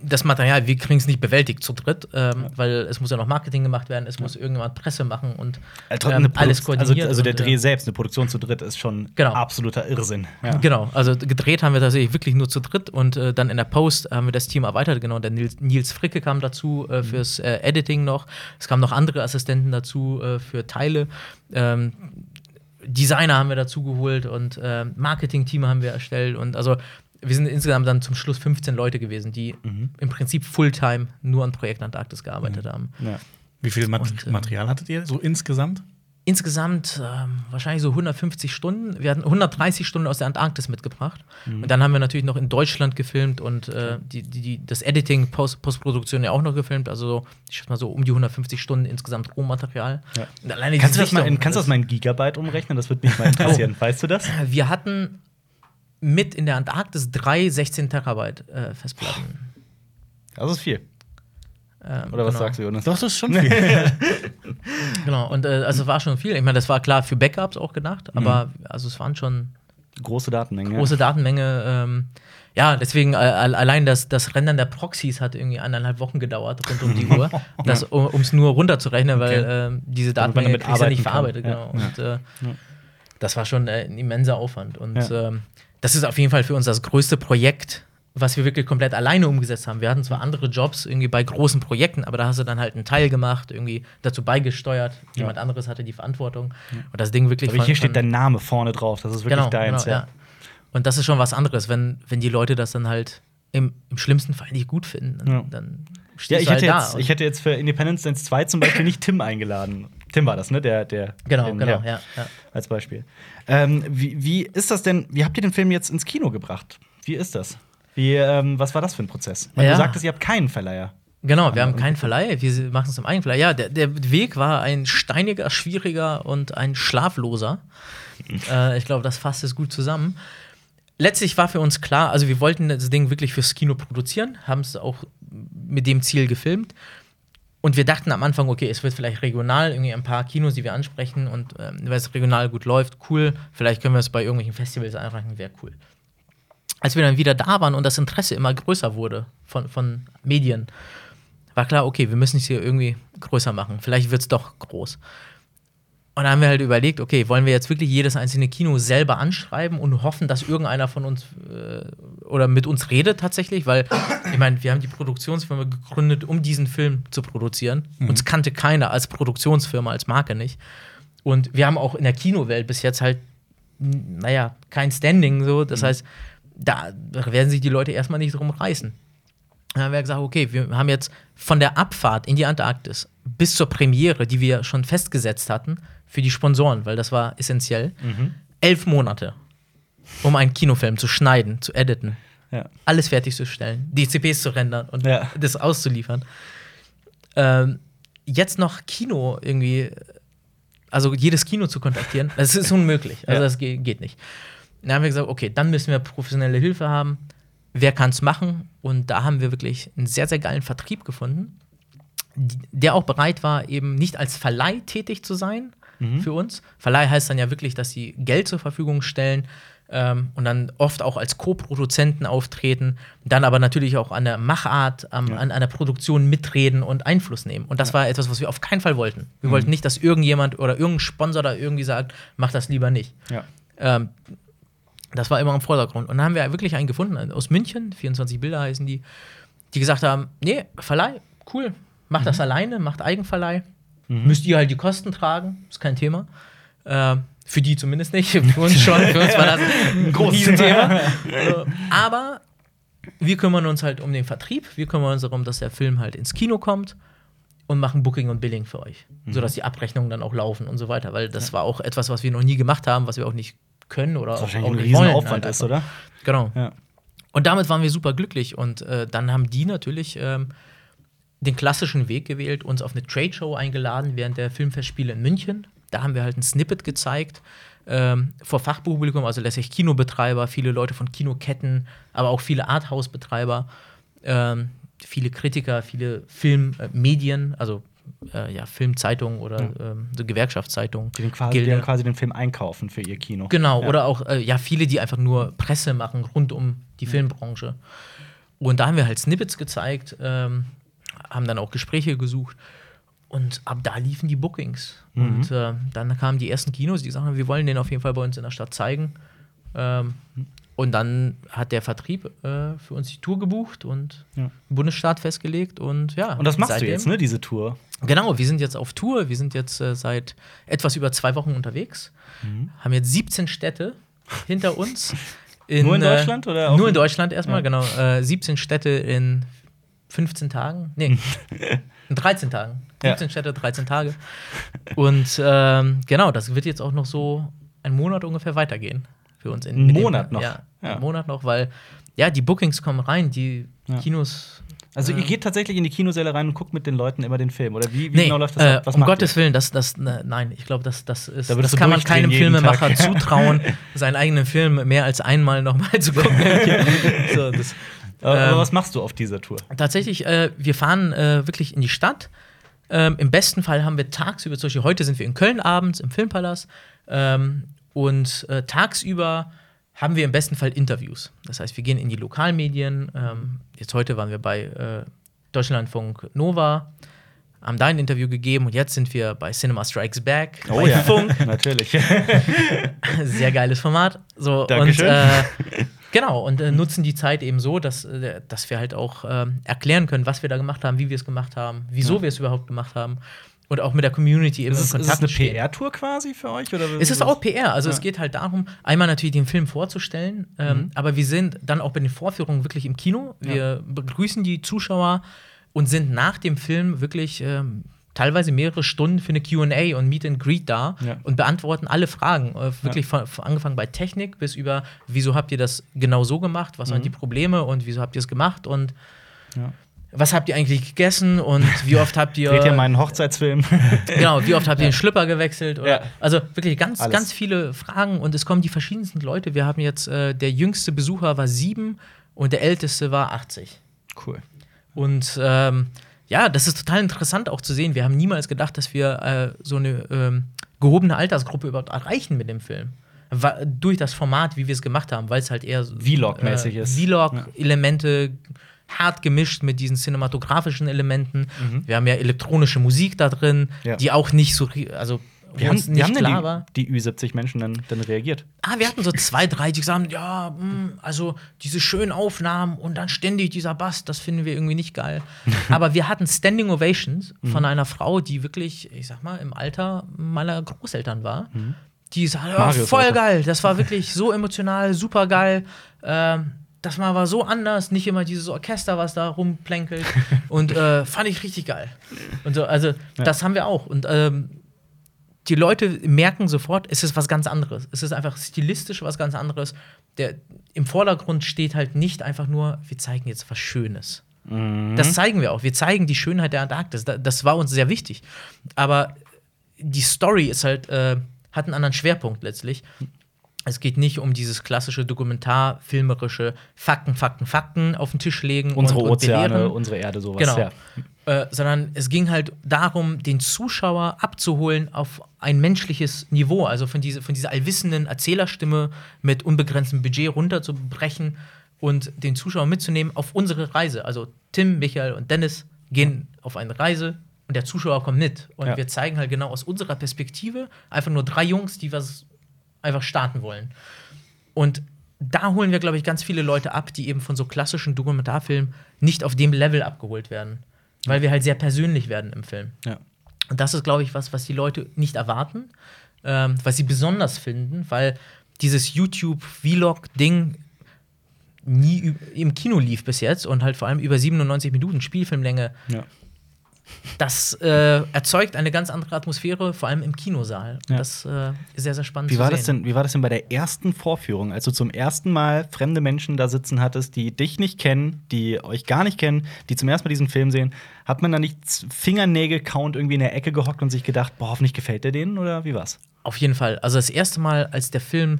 das Material, wir kriegen es nicht bewältigt zu dritt, ähm, weil es muss ja noch Marketing gemacht werden, es muss irgendjemand Presse machen und Also, ähm, eine alles Produk- koordiniert. Also, also der und, Dreh äh, selbst, eine Produktion zu dritt, ist schon Genau. absoluter Irrsinn. Ja. Genau, also gedreht haben wir tatsächlich wirklich nur zu dritt und äh, dann in der Post haben wir das Team erweitert. Genau, der Nils, Nils Fricke kam dazu äh, fürs äh, Editing noch. Es kamen noch andere Assistenten dazu äh, für Teile. Ähm, Designer haben wir dazu geholt und äh, Marketing-Team haben wir erstellt und also wir sind insgesamt dann zum Schluss 15 Leute gewesen, die im Prinzip Fulltime nur an Projekt Antarktis gearbeitet haben. Ja. Wie viel Mat Und, ähm, Material hattet ihr so insgesamt? Insgesamt ähm, wahrscheinlich so 150 Stunden. Wir hatten 130 Stunden aus der Antarktis mitgebracht. Mhm. Und dann haben wir natürlich noch in Deutschland gefilmt und äh, die, die, das Editing, Post, Postproduktion ja auch noch gefilmt. Also so, ich schätze mal so um die 150 Stunden insgesamt Rohmaterial. Ja. Kannst, du das mal in, kannst du das mal in Gigabyte umrechnen? Das würde mich mal interessieren. Weißt du das? Wir hatten mit in der Antarktis drei 16 Terabyte äh, Festplatten. Das ist viel. Ähm, Oder was genau. sagst du, Jonas? Doch, das ist schon viel. Genau, und äh, also es war schon viel. Ich meine, das war klar für Backups auch gedacht, aber also es waren schon Große Datenmengen. große Datenmenge. Ähm, ja, deswegen äh, al- allein das, das Rendern der Proxys hat irgendwie eineinhalb Wochen gedauert rund um die Uhr, das, um es nur runterzurechnen, weil Okay. ähm, diese Datenmenge damit kriegst du ja nicht verarbeitet. kann. Genau. Ja. Und äh, das war schon äh, ein immenser Aufwand. Und Ja. ähm, das ist auf jeden Fall für uns das größte Projekt, was wir wirklich komplett alleine umgesetzt haben. Wir hatten zwar andere Jobs irgendwie bei großen Projekten, aber da hast du dann halt einen Teil gemacht, irgendwie dazu beigesteuert. Jemand anderes hatte die Verantwortung. Und das Ding wirklich Aber hier steht dein Name vorne drauf. Das ist wirklich genau, deins. genau, ja. ja. Und das ist schon was anderes, wenn, wenn die Leute das dann halt im, im schlimmsten Fall nicht gut finden. Dann, Ja. dann Ja, ich halt hätte, da. jetzt, ich hätte jetzt für Independence Dance 2 zum Beispiel nicht Tim eingeladen. Tim war das, ne? Der, der, genau, den- genau, ja. ja. Als Beispiel. Ähm, wie, wie ist das denn? Wie habt ihr den Film jetzt ins Kino gebracht? Wie ist das? Wie, ähm, was war das für ein Prozess? Weil Ja. du sagtest, ihr habt keinen Verleiher. Genau, wir haben keinen Verleih, wir machen es im eigenen Verleih. Ja, der, der Weg war ein steiniger, schwieriger und ein schlafloser. äh, ich glaube, das fasst es gut zusammen. Letztlich war für uns klar, also wir wollten das Ding wirklich fürs Kino produzieren, haben es auch mit dem Ziel gefilmt. Und wir dachten am Anfang, okay, es wird vielleicht regional, irgendwie ein paar Kinos, die wir ansprechen. Und ähm, wenn es regional gut läuft, cool. Vielleicht können wir es bei irgendwelchen Festivals einreichen, wäre cool. Als wir dann wieder da waren und das Interesse immer größer wurde von, von Medien, war klar, okay, wir müssen es hier irgendwie größer machen. Vielleicht wird es doch groß. Und dann haben wir halt überlegt, okay, wollen wir jetzt wirklich jedes einzelne Kino selber anschreiben und hoffen, dass irgendeiner von uns äh, oder mit uns redet tatsächlich? Weil, ich meine, wir haben die Produktionsfirma gegründet, um diesen Film zu produzieren. Uns kannte keiner als Produktionsfirma, als Marke nicht. Und wir haben auch in der Kinowelt bis jetzt halt, naja, kein Standing so. Das heißt, da werden sich die Leute erstmal nicht drum reißen. Dann haben wir gesagt, okay, wir haben jetzt von der Abfahrt in die Antarktis bis zur Premiere, die wir schon festgesetzt hatten, für die Sponsoren, weil das war essentiell, elf Monate, um einen Kinofilm zu schneiden, zu editen, Ja. alles fertigzustellen, DCPs zu rendern und Ja. das auszuliefern. Ähm, jetzt noch Kino irgendwie, also jedes Kino zu kontaktieren, das ist unmöglich. Also Ja. das ge geht nicht. Dann haben wir gesagt, okay, dann müssen wir professionelle Hilfe haben. Wer kann es machen? Und da haben wir wirklich einen sehr, sehr geilen Vertrieb gefunden, die- der auch bereit war, eben nicht als Verleih tätig zu sein für uns. Verleih heißt dann ja wirklich, dass sie Geld zur Verfügung stellen ähm, und dann oft auch als Co-Produzenten auftreten, dann aber natürlich auch an der Machart, am, Ja. an einer Produktion mitreden und Einfluss nehmen. Und das war etwas, was wir auf keinen Fall wollten. Wir wollten nicht, dass irgendjemand oder irgendein Sponsor da irgendwie sagt, mach das lieber nicht. Ja. Ähm, das war immer im Vordergrund. Und dann haben wir wirklich einen gefunden aus München, 24 Bilder heißen die, die gesagt haben: Nee, Verleih, cool, macht das alleine, macht Eigenverleih. Müsst ihr halt die Kosten tragen, ist kein Thema. Ähm, Für die zumindest nicht, für uns schon. Für uns war das ein großes Thema. Aber wir kümmern uns halt um den Vertrieb. Wir kümmern uns darum, dass der Film halt ins Kino kommt und machen Booking und Billing für euch, sodass die Abrechnungen dann auch laufen und so weiter. Weil das war auch etwas, was wir noch nie gemacht haben, was wir auch nicht können oder Was auch, wahrscheinlich auch ein nicht wollen. Riesenaufwand halt ist, oder? Genau. Ja. Und damit waren wir super glücklich. Und äh, dann haben die natürlich ähm, den klassischen Weg gewählt, uns auf eine Trade-Show eingeladen während der Filmfestspiele in München. Da haben wir halt ein Snippet gezeigt ähm, vor Fachpublikum, also letztlich Kinobetreiber, viele Leute von Kinoketten, aber auch viele Arthouse-Betreiber, ähm, viele Kritiker, viele Filmmedien, also äh, ja, Filmzeitungen oder ähm, so Gewerkschaftszeitungen. Die, den quasi, die dann quasi den Film einkaufen für ihr Kino. Genau, Ja. oder auch äh, ja, viele, die einfach nur Presse machen rund um die Filmbranche. Und da haben wir halt Snippets gezeigt, ähm, haben dann auch Gespräche gesucht. Und ab da liefen die Bookings. Und äh, dann kamen die ersten Kinos, die sagten, wir wollen den auf jeden Fall bei uns in der Stadt zeigen. Ähm, und dann hat der Vertrieb äh, für uns die Tour gebucht und Ja. Bundesstaat festgelegt. Und ja. Und das machst seitdem- du jetzt, ne, diese Tour. Genau, wir sind jetzt auf Tour. Wir sind jetzt äh, seit etwas über zwei Wochen unterwegs. Haben jetzt 17 Städte hinter uns. Nur in äh, Deutschland oder Nur in in- Deutschland erstmal, Ja. genau. Äh, 17 Städte in 15 Tagen. Nee, in 13 Tagen. Ja. 15 Städte, 13 Tage. Und ähm, genau, das wird jetzt auch noch so einen Monat ungefähr weitergehen für uns. In, Einen mit dem- Monat noch? Ja, Ja. einen Monat noch, weil ja, die Bookings kommen rein, die Ja. Kinos Also, ihr Ähm. geht tatsächlich in die Kinosäle rein und guckt mit den Leuten immer den Film. Oder wie, wie Nee, genau läuft das äh, ab? Was um Gottes ihr? Willen, das, das, ne, nein, ich glaube, das, das, ist, Da das kann man keinem Filmemacher zutrauen, seinen eigenen Film mehr als einmal nochmal zu gucken. so, das, Aber, ähm, was machst du auf dieser Tour? Tatsächlich, äh, wir fahren äh, wirklich in die Stadt. Ähm, Im besten Fall haben wir tagsüber, zum Beispiel heute sind wir in Köln abends im Filmpalast. Ähm, und äh, tagsüber haben wir im besten Fall Interviews. Das heißt, wir gehen in die Lokalmedien. Ähm, jetzt heute waren wir bei äh, Deutschlandfunk Nova, haben da ein Interview gegeben und jetzt sind wir bei Cinema Strikes Back. Oh ja, Funk. natürlich. Sehr geiles Format. So, Dankeschön. Und, äh, genau, und äh, nutzen die Zeit eben so, dass, äh, dass wir halt auch ähm, erklären können, was wir da gemacht haben, wie wir es gemacht haben, wieso Ja. wir es überhaupt gemacht haben. Und auch mit der Community eben Ist es, in ist es Kontakt eine. PR-Tour quasi für euch? Oder Es ist auch PR. Also Ja. es geht halt darum, einmal natürlich den Film vorzustellen, ähm, Mhm. aber wir sind dann auch bei den Vorführungen wirklich im Kino. Wir begrüßen die Zuschauer und sind nach dem Film wirklich ähm, teilweise mehrere Stunden für eine QA und Meet and Greet da Ja. und beantworten alle Fragen. Äh, wirklich von, von angefangen bei Technik bis über, wieso habt ihr das genau so gemacht, was waren Mhm. die Probleme und wieso habt ihr es gemacht und Ja. was habt ihr eigentlich gegessen und wie oft habt ihr. Dreht ihr meinen Hochzeitsfilm? Genau, wie oft habt ihr den Schlüpper gewechselt? Ja. Also wirklich ganz, Alles. ganz viele Fragen und es kommen die verschiedensten Leute. Wir haben jetzt, äh, der jüngste Besucher war sieben und der älteste war 80. cool. Und ähm, ja, das ist total interessant auch zu sehen. Wir haben niemals gedacht, dass wir äh, so eine ähm, gehobene Altersgruppe überhaupt erreichen mit dem Film. Wa durch das Format, wie wir es gemacht haben, weil es halt eher so, Vlog-mäßig ist. Vlog-Elemente hart gemischt mit diesen cinematografischen Elementen. Mhm. Wir haben ja elektronische Musik da drin, Ja. die auch nicht so, also Wie wo haben, uns wie nicht haben klar denn war. die, die Ü70-Menschen dann, dann reagiert? Ah, wir hatten so zwei, drei, die gesagt haben, ja, mh, also diese schönen Aufnahmen und dann ständig dieser Bass, das finden wir irgendwie nicht geil. Aber wir hatten Standing Ovations von einer Frau, die wirklich, ich sag mal, im Alter meiner Großeltern war. Die sagte, ja, voll Alter. geil, das war wirklich so emotional, super geil. Ähm, das mal war so anders, nicht immer dieses Orchester, was da rumplänkelt. und äh, fand ich richtig geil. Und so, also, das haben wir auch. Und ähm, die Leute merken sofort, es ist was ganz anderes. Es ist einfach stilistisch was ganz anderes. Der, Im Vordergrund steht halt nicht einfach nur, wir zeigen jetzt was Schönes. Mhm. Das zeigen wir auch. Wir zeigen die Schönheit der Antarktis. Da- Das war uns sehr wichtig. Aber die Story ist halt, äh, hat einen anderen Schwerpunkt letztlich. Es geht nicht um dieses klassische Dokumentarfilmerische Fakten, Fakten, Fakten auf den Tisch legen Unsere und, und Ozeane, belehren. unsere Erde, sowas. Genau. Ja. Äh, sondern es ging halt darum, den Zuschauer abzuholen auf ein menschliches Niveau, also von, diese, von dieser allwissenden Erzählerstimme mit unbegrenztem Budget runterzubrechen und den Zuschauer mitzunehmen auf unsere Reise. Also Tim, Michael und Dennis gehen auf eine Reise und der Zuschauer kommt mit. Und Ja. wir zeigen halt genau aus unserer Perspektive einfach nur drei Jungs, die was einfach starten wollen. Und da holen wir, glaube ich, ganz viele Leute ab, die eben von so klassischen Dokumentarfilmen nicht auf dem Level abgeholt werden. Weil wir halt sehr persönlich werden im Film. Ja. Und das ist, glaube ich, was, was die Leute nicht erwarten. ähm, was sie besonders finden, weil dieses YouTube-Vlog-Ding nie im Kino lief bis jetzt und halt vor allem über 97 Minuten Spielfilmlänge. Ja. Das äh, erzeugt eine ganz andere Atmosphäre, vor allem im Kinosaal. Ja. Das äh, ist sehr, sehr spannend Wie war, das denn, wie war das denn bei der ersten Vorführung, als du zum ersten Mal fremde Menschen da sitzen hattest, die dich nicht kennen, die euch gar nicht kennen, die zum ersten Mal diesen Film sehen? Hat man da nicht Fingernägel-Count irgendwie in der Ecke gehockt und sich gedacht, boah, hoffentlich gefällt der denen oder wie war's? Auf jeden Fall. Also das erste Mal, als der Film.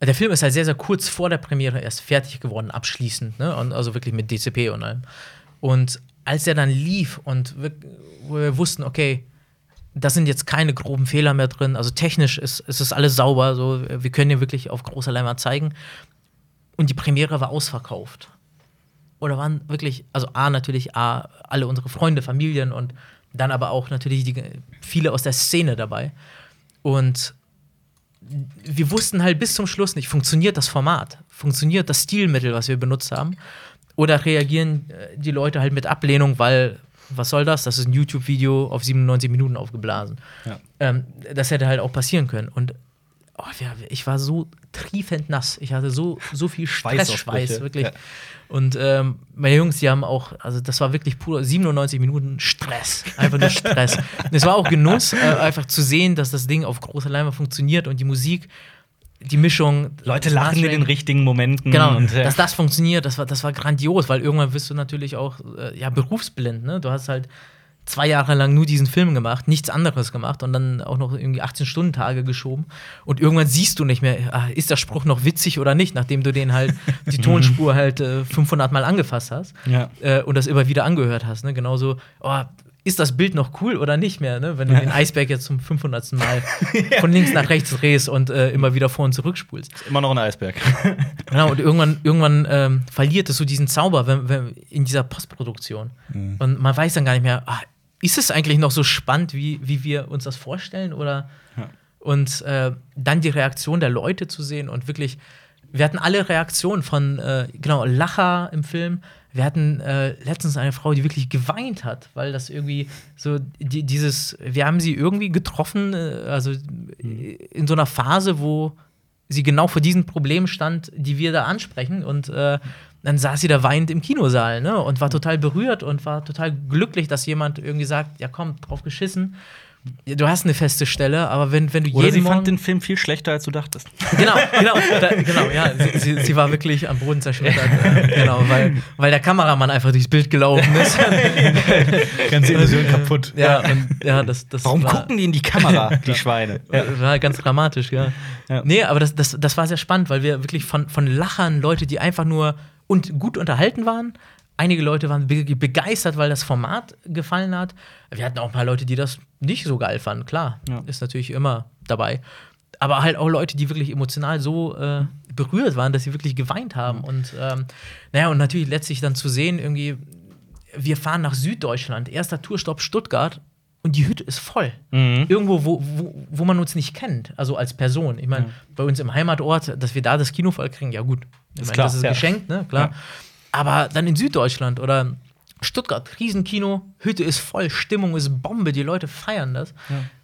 Der Film ist halt sehr, sehr kurz vor der Premiere erst fertig geworden, abschließend, ne? Und also wirklich mit DCP und allem. Und als er dann lief und wir, wo wir wussten, okay, da sind jetzt keine groben Fehler mehr drin, also technisch ist, ist es alles sauber, so, wir können den wirklich auf großer Leinwand zeigen. Und die Premiere war ausverkauft. Oder waren wirklich, also A, natürlich A, alle unsere Freunde, Familien und dann aber auch natürlich die, viele aus der Szene dabei. Und wir wussten halt bis zum Schluss nicht, funktioniert das Format, funktioniert das Stilmittel, was wir benutzt haben, oder reagieren äh, die Leute halt mit Ablehnung, weil, was soll das? Das ist ein YouTube-Video auf 97 Minuten aufgeblasen. Ja. Ähm, das hätte halt auch passieren können. Und oh, ich war so triefend nass. Ich hatte so, so viel Stressschweiß, wirklich. Ja. Und ähm, meine Jungs, die haben auch, also das war wirklich pur 97 Minuten Stress. Einfach nur Stress. und es war auch Genuss, äh, einfach zu sehen, dass das Ding auf großer Leinwand funktioniert und die Musik, die Mischung. Leute lachen in den richtigen Momenten. Genau, Und, äh, dass das funktioniert, das war, das war grandios, weil irgendwann wirst du natürlich auch äh, ja, berufsblind. Ne? Du hast halt zwei Jahre lang nur diesen Film gemacht, nichts anderes gemacht und dann auch noch irgendwie 18-Stunden-Tage geschoben. Und irgendwann siehst du nicht mehr, ah, ist der Spruch noch witzig oder nicht, nachdem du den halt, die Tonspur halt äh, 500 Mal angefasst hast Ja. äh, und das immer wieder angehört hast. Ne? Genauso, oh, ist das Bild noch cool oder nicht mehr, ne? wenn du den Eisberg jetzt zum 500. Mal von links nach rechts drehst und äh, immer wieder vor und zurückspulst. immer noch ein Eisberg. Genau, und irgendwann, irgendwann ähm, verliert es so diesen Zauber wenn, wenn, in dieser Postproduktion. Und man weiß dann gar nicht mehr, ah, ist es eigentlich noch so spannend, wie, wie wir uns das vorstellen? Oder Ja. und äh, dann die Reaktion der Leute zu sehen und wirklich, wir hatten alle Reaktionen von, äh, genau, Lacher im Film. Wir hatten äh, letztens eine Frau, die wirklich geweint hat, weil das irgendwie so die, dieses, wir haben sie irgendwie getroffen, äh, also in so einer Phase, wo sie genau vor diesen Problemen stand, die wir da ansprechen. Und äh, dann saß sie da weinend im Kinosaal ne? und war total berührt und war total glücklich, dass jemand irgendwie sagt: Ja, komm, drauf geschissen. Du hast eine feste Stelle, aber wenn, wenn du Oder jeden sie Morgen fand den Film viel schlechter, als du dachtest. genau, genau, da, genau, ja. Sie, sie, sie war wirklich am Boden zerschmettert. äh, genau, weil, weil der Kameramann einfach durchs Bild gelaufen ist. Ganze Illusion kaputt. ja, und, ja, das, das Warum war, gucken die in die Kamera, die Schweine? Ja, war ganz dramatisch, ja. Ja. Nee, aber das, das, das war sehr spannend, weil wir wirklich von, von Lachern, Leute, die einfach nur und gut unterhalten waren. Einige Leute waren be begeistert, weil das Format gefallen hat. Wir hatten auch ein paar Leute, die das nicht so geil fanden, klar. Ja. Ist natürlich immer dabei. Aber halt auch Leute, die wirklich emotional so äh, berührt waren, dass sie wirklich geweint haben. Und ähm, naja, und natürlich letztlich dann zu sehen, irgendwie, wir fahren nach Süddeutschland, erster Tourstopp Stuttgart und die Hütte ist voll. Mhm. Irgendwo, wo, wo, wo man uns nicht kennt, also als Person. Ich meine, bei uns im Heimatort, dass wir da das Kino voll kriegen, ja gut. Ich meine, klar, das ist ja. geschenkt, ne? Klar. Ja. Aber dann in Süddeutschland oder Stuttgart, Riesenkino, Hütte ist voll, Stimmung ist Bombe, die Leute feiern das.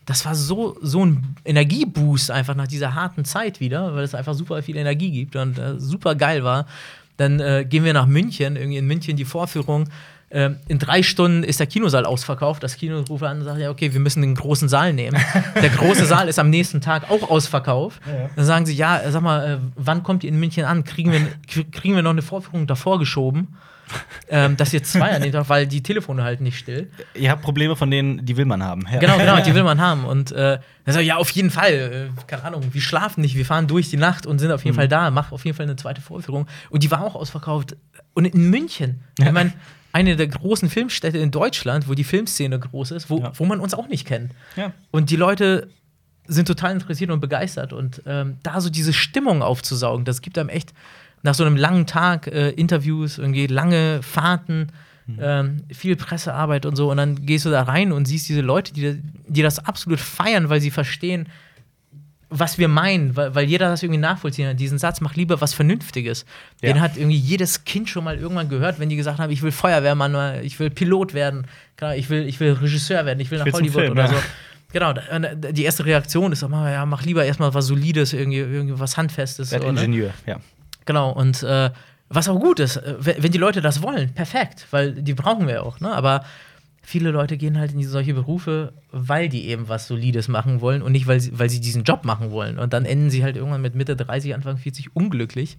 Das war so, so ein Energieboost einfach nach dieser harten Zeit wieder, weil es einfach super viel Energie gibt und äh, super geil war. Dann äh, gehen wir nach München, irgendwie in München die Vorführung. Ähm, in drei Stunden ist der Kinosaal ausverkauft. Das Kino ruft an und sagt: Ja, okay, wir müssen den großen Saal nehmen. der große Saal ist am nächsten Tag auch ausverkauft. Dann sagen sie: Ja, sag mal, äh, wann kommt ihr in München an? Kriegen wir, kriegen wir noch eine Vorführung davor geschoben? ähm, dass ihr zwei an dem Tag, weil die Telefone halten nicht still. Ihr habt Probleme, von denen, die will man haben. Ja. Genau, genau, die will man haben. Und äh, dann sag ich, ja, auf jeden Fall, äh, keine Ahnung, wir schlafen nicht, wir fahren durch die Nacht und sind auf jeden Fall da, mach auf jeden Fall eine zweite Vorführung. Und die war auch ausverkauft. Und in München, ich meine, eine der großen Filmstädte in Deutschland, wo die Filmszene groß ist, wo, Ja. wo man uns auch nicht kennt. Ja. Und die Leute sind total interessiert und begeistert. Und ähm, da so diese Stimmung aufzusaugen, das gibt einem echt nach so einem langen Tag äh, Interviews, irgendwie lange Fahrten, ähm, viel Pressearbeit und so. Und dann gehst du da rein und siehst diese Leute, die, die das absolut feiern, weil sie verstehen, was wir meinen, weil, weil jeder das irgendwie nachvollziehen kann. Diesen Satz, mach lieber was Vernünftiges. Ja. Den hat irgendwie jedes Kind schon mal irgendwann gehört, wenn die gesagt haben, ich will Feuerwehrmann, ich will Pilot werden, ich will, ich will Regisseur werden, ich will nach will zum Hollywood Film, oder ja. so. Genau, äh, die erste Reaktion ist immer, ja, mach lieber erstmal was Solides, irgendwie, irgendwie was Handfestes. Werd? Ingenieur, ja. Genau, und äh, was auch gut ist, äh, wenn wenn die Leute das wollen, perfekt, weil die brauchen wir auch, ne? Aber viele Leute gehen halt in solche Berufe, weil die eben was Solides machen wollen und nicht, weil sie, weil sie diesen Job machen wollen. Und dann enden sie halt irgendwann mit Mitte 30, Anfang 40 unglücklich.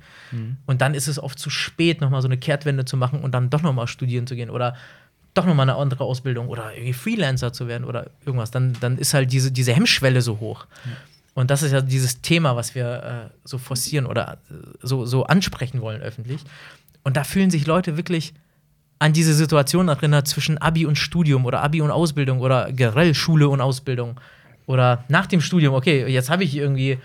Und dann ist es oft zu spät, nochmal so eine Kehrtwende zu machen und dann doch nochmal studieren zu gehen oder doch nochmal eine andere Ausbildung oder irgendwie Freelancer zu werden oder irgendwas. Dann, dann ist halt diese, diese Hemmschwelle so hoch. Und das ist ja dieses Thema, was wir äh, so forcieren oder äh, so, so ansprechen wollen öffentlich. Und da fühlen sich Leute wirklich an diese Situation erinnert zwischen Abi und Studium oder Abi und Ausbildung oder generell Schule und Ausbildung. Oder nach dem Studium, okay, jetzt habe ich irgendwie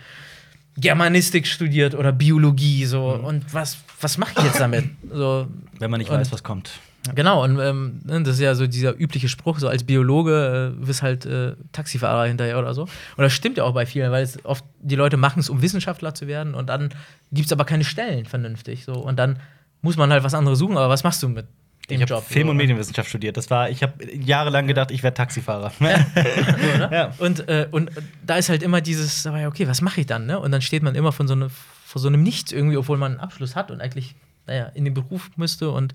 Germanistik studiert oder Biologie, so. Und was, was mache ich jetzt damit? So, Wenn man nicht Und- weiß, was kommt. Genau, und ähm, ne, das ist ja so dieser übliche Spruch, so als Biologe äh, bist halt äh, Taxifahrer hinterher oder so. Und das stimmt ja auch bei vielen, weil es oft die Leute machen es, um Wissenschaftler zu werden und dann gibt es aber keine Stellen vernünftig. So. Und dann muss man halt was anderes suchen, aber was machst du mit dem Ich habe? Film- so, und? Medienwissenschaft studiert. Das war, ich habe jahrelang gedacht, ich werde Taxifahrer. Ja. Und, äh, und da ist halt immer dieses, okay, was mache ich dann? Ne? Und dann steht man immer von so, ne, vor so einem Nichts irgendwie, obwohl man einen Abschluss hat und eigentlich, naja, in den Beruf müsste. Und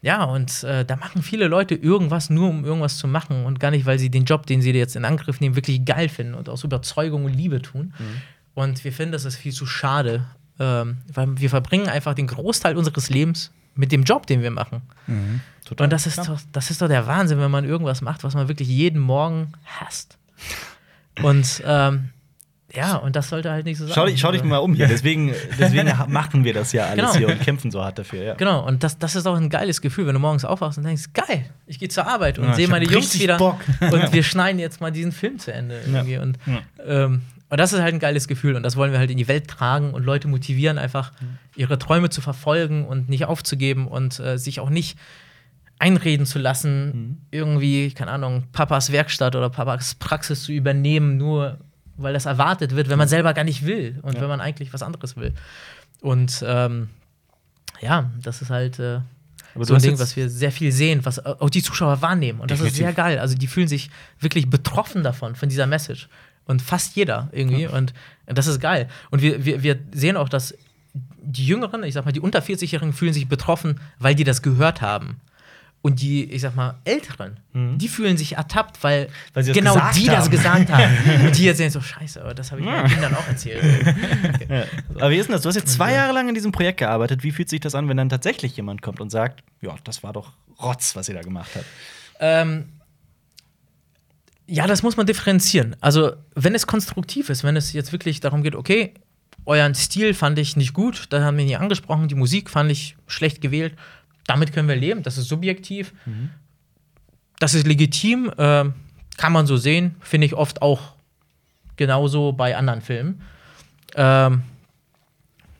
ja, und äh, da machen viele Leute irgendwas nur, um irgendwas zu machen und gar nicht, weil sie den Job, den sie jetzt in Angriff nehmen, wirklich geil finden und aus Überzeugung und Liebe tun. Und wir finden, das ist viel zu schade, ähm, weil wir verbringen einfach den Großteil unseres Lebens mit dem Job, den wir machen. Total. Und das ist, doch, das ist doch der Wahnsinn, wenn man irgendwas macht, was man wirklich jeden Morgen hasst. Und ähm, ja, und das sollte halt nicht so sein. Schau, dich- schau dich mal um hier. Deswegen, deswegen machen wir das ja alles Genau. hier und kämpfen so hart dafür. Ja. Genau, und das, das ist auch ein geiles Gefühl, wenn du morgens aufwachst und denkst, geil, ich gehe zur Arbeit und Ja, sehe meine Jungs wieder Bock. und wir schneiden jetzt mal diesen Film zu Ende irgendwie. Und, ähm, und das ist halt ein geiles Gefühl und das wollen wir halt in die Welt tragen und Leute motivieren, einfach ihre Träume zu verfolgen und nicht aufzugeben und äh, sich auch nicht einreden zu lassen, irgendwie, keine Ahnung, Papas Werkstatt oder Papas Praxis zu übernehmen, nur weil das erwartet wird, wenn man selber gar nicht will und Ja. wenn man eigentlich was anderes will. Und ähm, ja, das ist halt äh, so ein Ding, was wir sehr viel sehen, was auch die Zuschauer wahrnehmen. Und das ist sehr geil. Also die fühlen sich wirklich betroffen davon, von dieser Message. Und fast jeder irgendwie. Und das ist geil. Und wir, wir, wir sehen auch, dass die Jüngeren, ich sag mal, die unter 40-Jährigen fühlen sich betroffen, weil die das gehört haben. Und die, ich sag mal, Älteren, die fühlen sich ertappt, weil, Mhm. Weil das genau die das haben. gesagt haben. Und die jetzt sehen so, scheiße, aber das habe ich meinen Kindern auch erzählt. Ja. Aber wie ist denn das? Du hast jetzt zwei Jahre lang in diesem Projekt gearbeitet. Wie fühlt sich das an, wenn dann tatsächlich jemand kommt und sagt, ja, das war doch Rotz, was ihr da gemacht habt? Ähm, ja, das muss man differenzieren. Also, wenn es konstruktiv ist, wenn es jetzt wirklich darum geht, okay, euren Stil fand ich nicht gut, da haben wir nie angesprochen, die Musik fand ich schlecht gewählt, damit können wir leben, das ist subjektiv. Das ist legitim, ähm, kann man so sehen, finde ich oft auch genauso bei anderen Filmen. Ähm,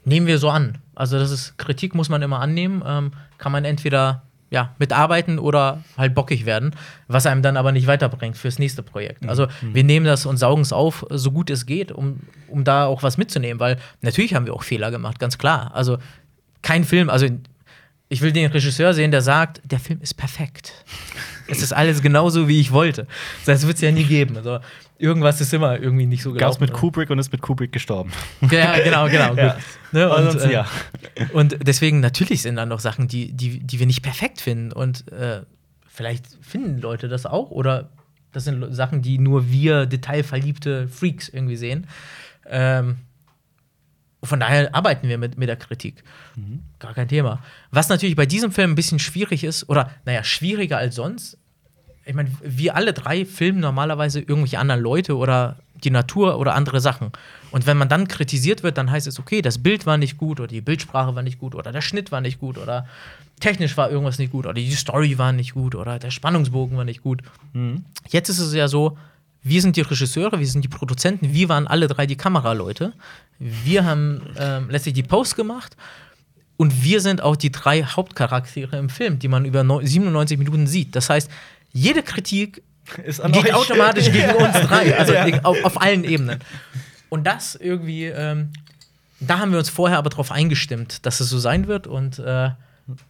nehmen wir so an. Also, das ist Kritik muss man immer annehmen. Ähm, kann man entweder ja, mitarbeiten oder halt bockig werden, was einem dann aber nicht weiterbringt fürs nächste Projekt. Also, wir nehmen das und saugen es auf, so gut es geht, um, um da auch was mitzunehmen, weil natürlich haben wir auch Fehler gemacht, ganz klar. Also, kein Film, also ich will den Regisseur sehen, der sagt, der Film ist perfekt. es ist alles genauso, wie ich wollte. Das wird es ja nie geben. Also, irgendwas ist immer irgendwie nicht so Gab's mit gelaufen. Kubrick und ist mit Kubrick gestorben. Ja, genau, genau. Ja. Ne, und, Ansonsten äh, ja. und deswegen, natürlich sind da noch Sachen, die, die, die wir nicht perfekt finden. Und äh, vielleicht finden Leute das auch. Oder das sind Sachen, die nur wir detailverliebte Freaks irgendwie sehen. Ähm, von daher arbeiten wir mit, mit der Kritik. Gar kein Thema. Was natürlich bei diesem Film ein bisschen schwierig ist, oder naja, schwieriger als sonst. Ich meine, wir alle drei filmen normalerweise irgendwelche anderen Leute oder die Natur oder andere Sachen. Und wenn man dann kritisiert wird, dann heißt es, okay, das Bild war nicht gut oder die Bildsprache war nicht gut oder der Schnitt war nicht gut oder technisch war irgendwas nicht gut oder die Story war nicht gut oder der Spannungsbogen war nicht gut. Jetzt ist es ja so, wir sind die Regisseure, wir sind die Produzenten, wir waren alle drei die Kameraleute. Wir haben ähm, letztlich die Post gemacht und wir sind auch die drei Hauptcharaktere im Film, die man über neu- 97 Minuten sieht. Das heißt, jede Kritik Ist geht automatisch gegen uns drei, also Ja. auf, auf allen Ebenen. Und das irgendwie, ähm, da haben wir uns vorher aber darauf eingestimmt, dass es so sein wird und äh,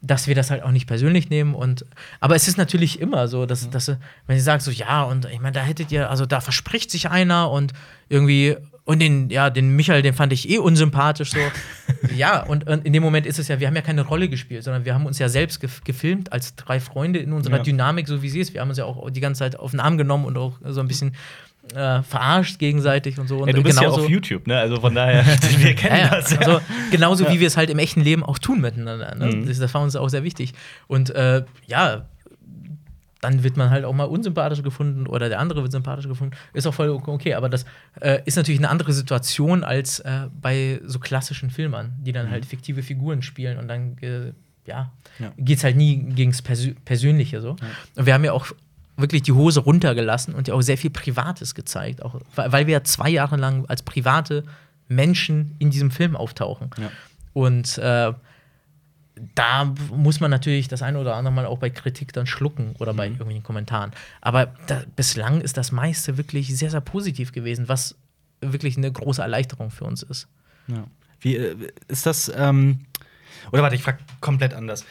dass wir das halt auch nicht persönlich nehmen. Und, aber es ist natürlich immer so, dass, dass wenn sie sagen so, ja, und ich meine, da hättet ihr, also da verspricht sich einer und irgendwie, und den, ja, den Michael, den fand ich eh unsympathisch so. ja, und, und in dem Moment ist es ja, wir haben ja keine Rolle gespielt, sondern wir haben uns ja selbst gef gefilmt als drei Freunde in unserer Ja. Dynamik, so wie sie ist. Wir haben uns ja auch die ganze Zeit auf den Arm genommen und auch so ein bisschen äh, verarscht gegenseitig und so. Und Ey, du bist ja genauso- auf YouTube, ne? Also von daher, wir kennen ja, ja. das. Ja. Also, genauso wie wir es halt im echten Leben auch tun miteinander. Ne? Mhm. Das, das war uns auch sehr wichtig. Und äh, ja, dann wird man halt auch mal unsympathisch gefunden oder der andere wird sympathisch gefunden. Ist auch voll okay, aber das äh, ist natürlich eine andere Situation als äh, bei so klassischen Filmern, die dann halt fiktive Figuren spielen und dann, äh, ja, Ja. geht es halt nie gegen das Persö Persönliche so. Und wir haben ja auch wirklich die Hose runtergelassen und ja auch sehr viel Privates gezeigt, auch, weil weil wir ja zwei Jahre lang als private Menschen in diesem Film auftauchen. Ja. Und äh, da muss man natürlich das eine oder andere Mal auch bei Kritik dann schlucken oder bei irgendwelchen Kommentaren. Aber da, bislang ist das meiste wirklich sehr, sehr positiv gewesen, was wirklich eine große Erleichterung für uns ist. Ja. Wie äh, ist das? Ähm, oder warte, ich frage komplett anders.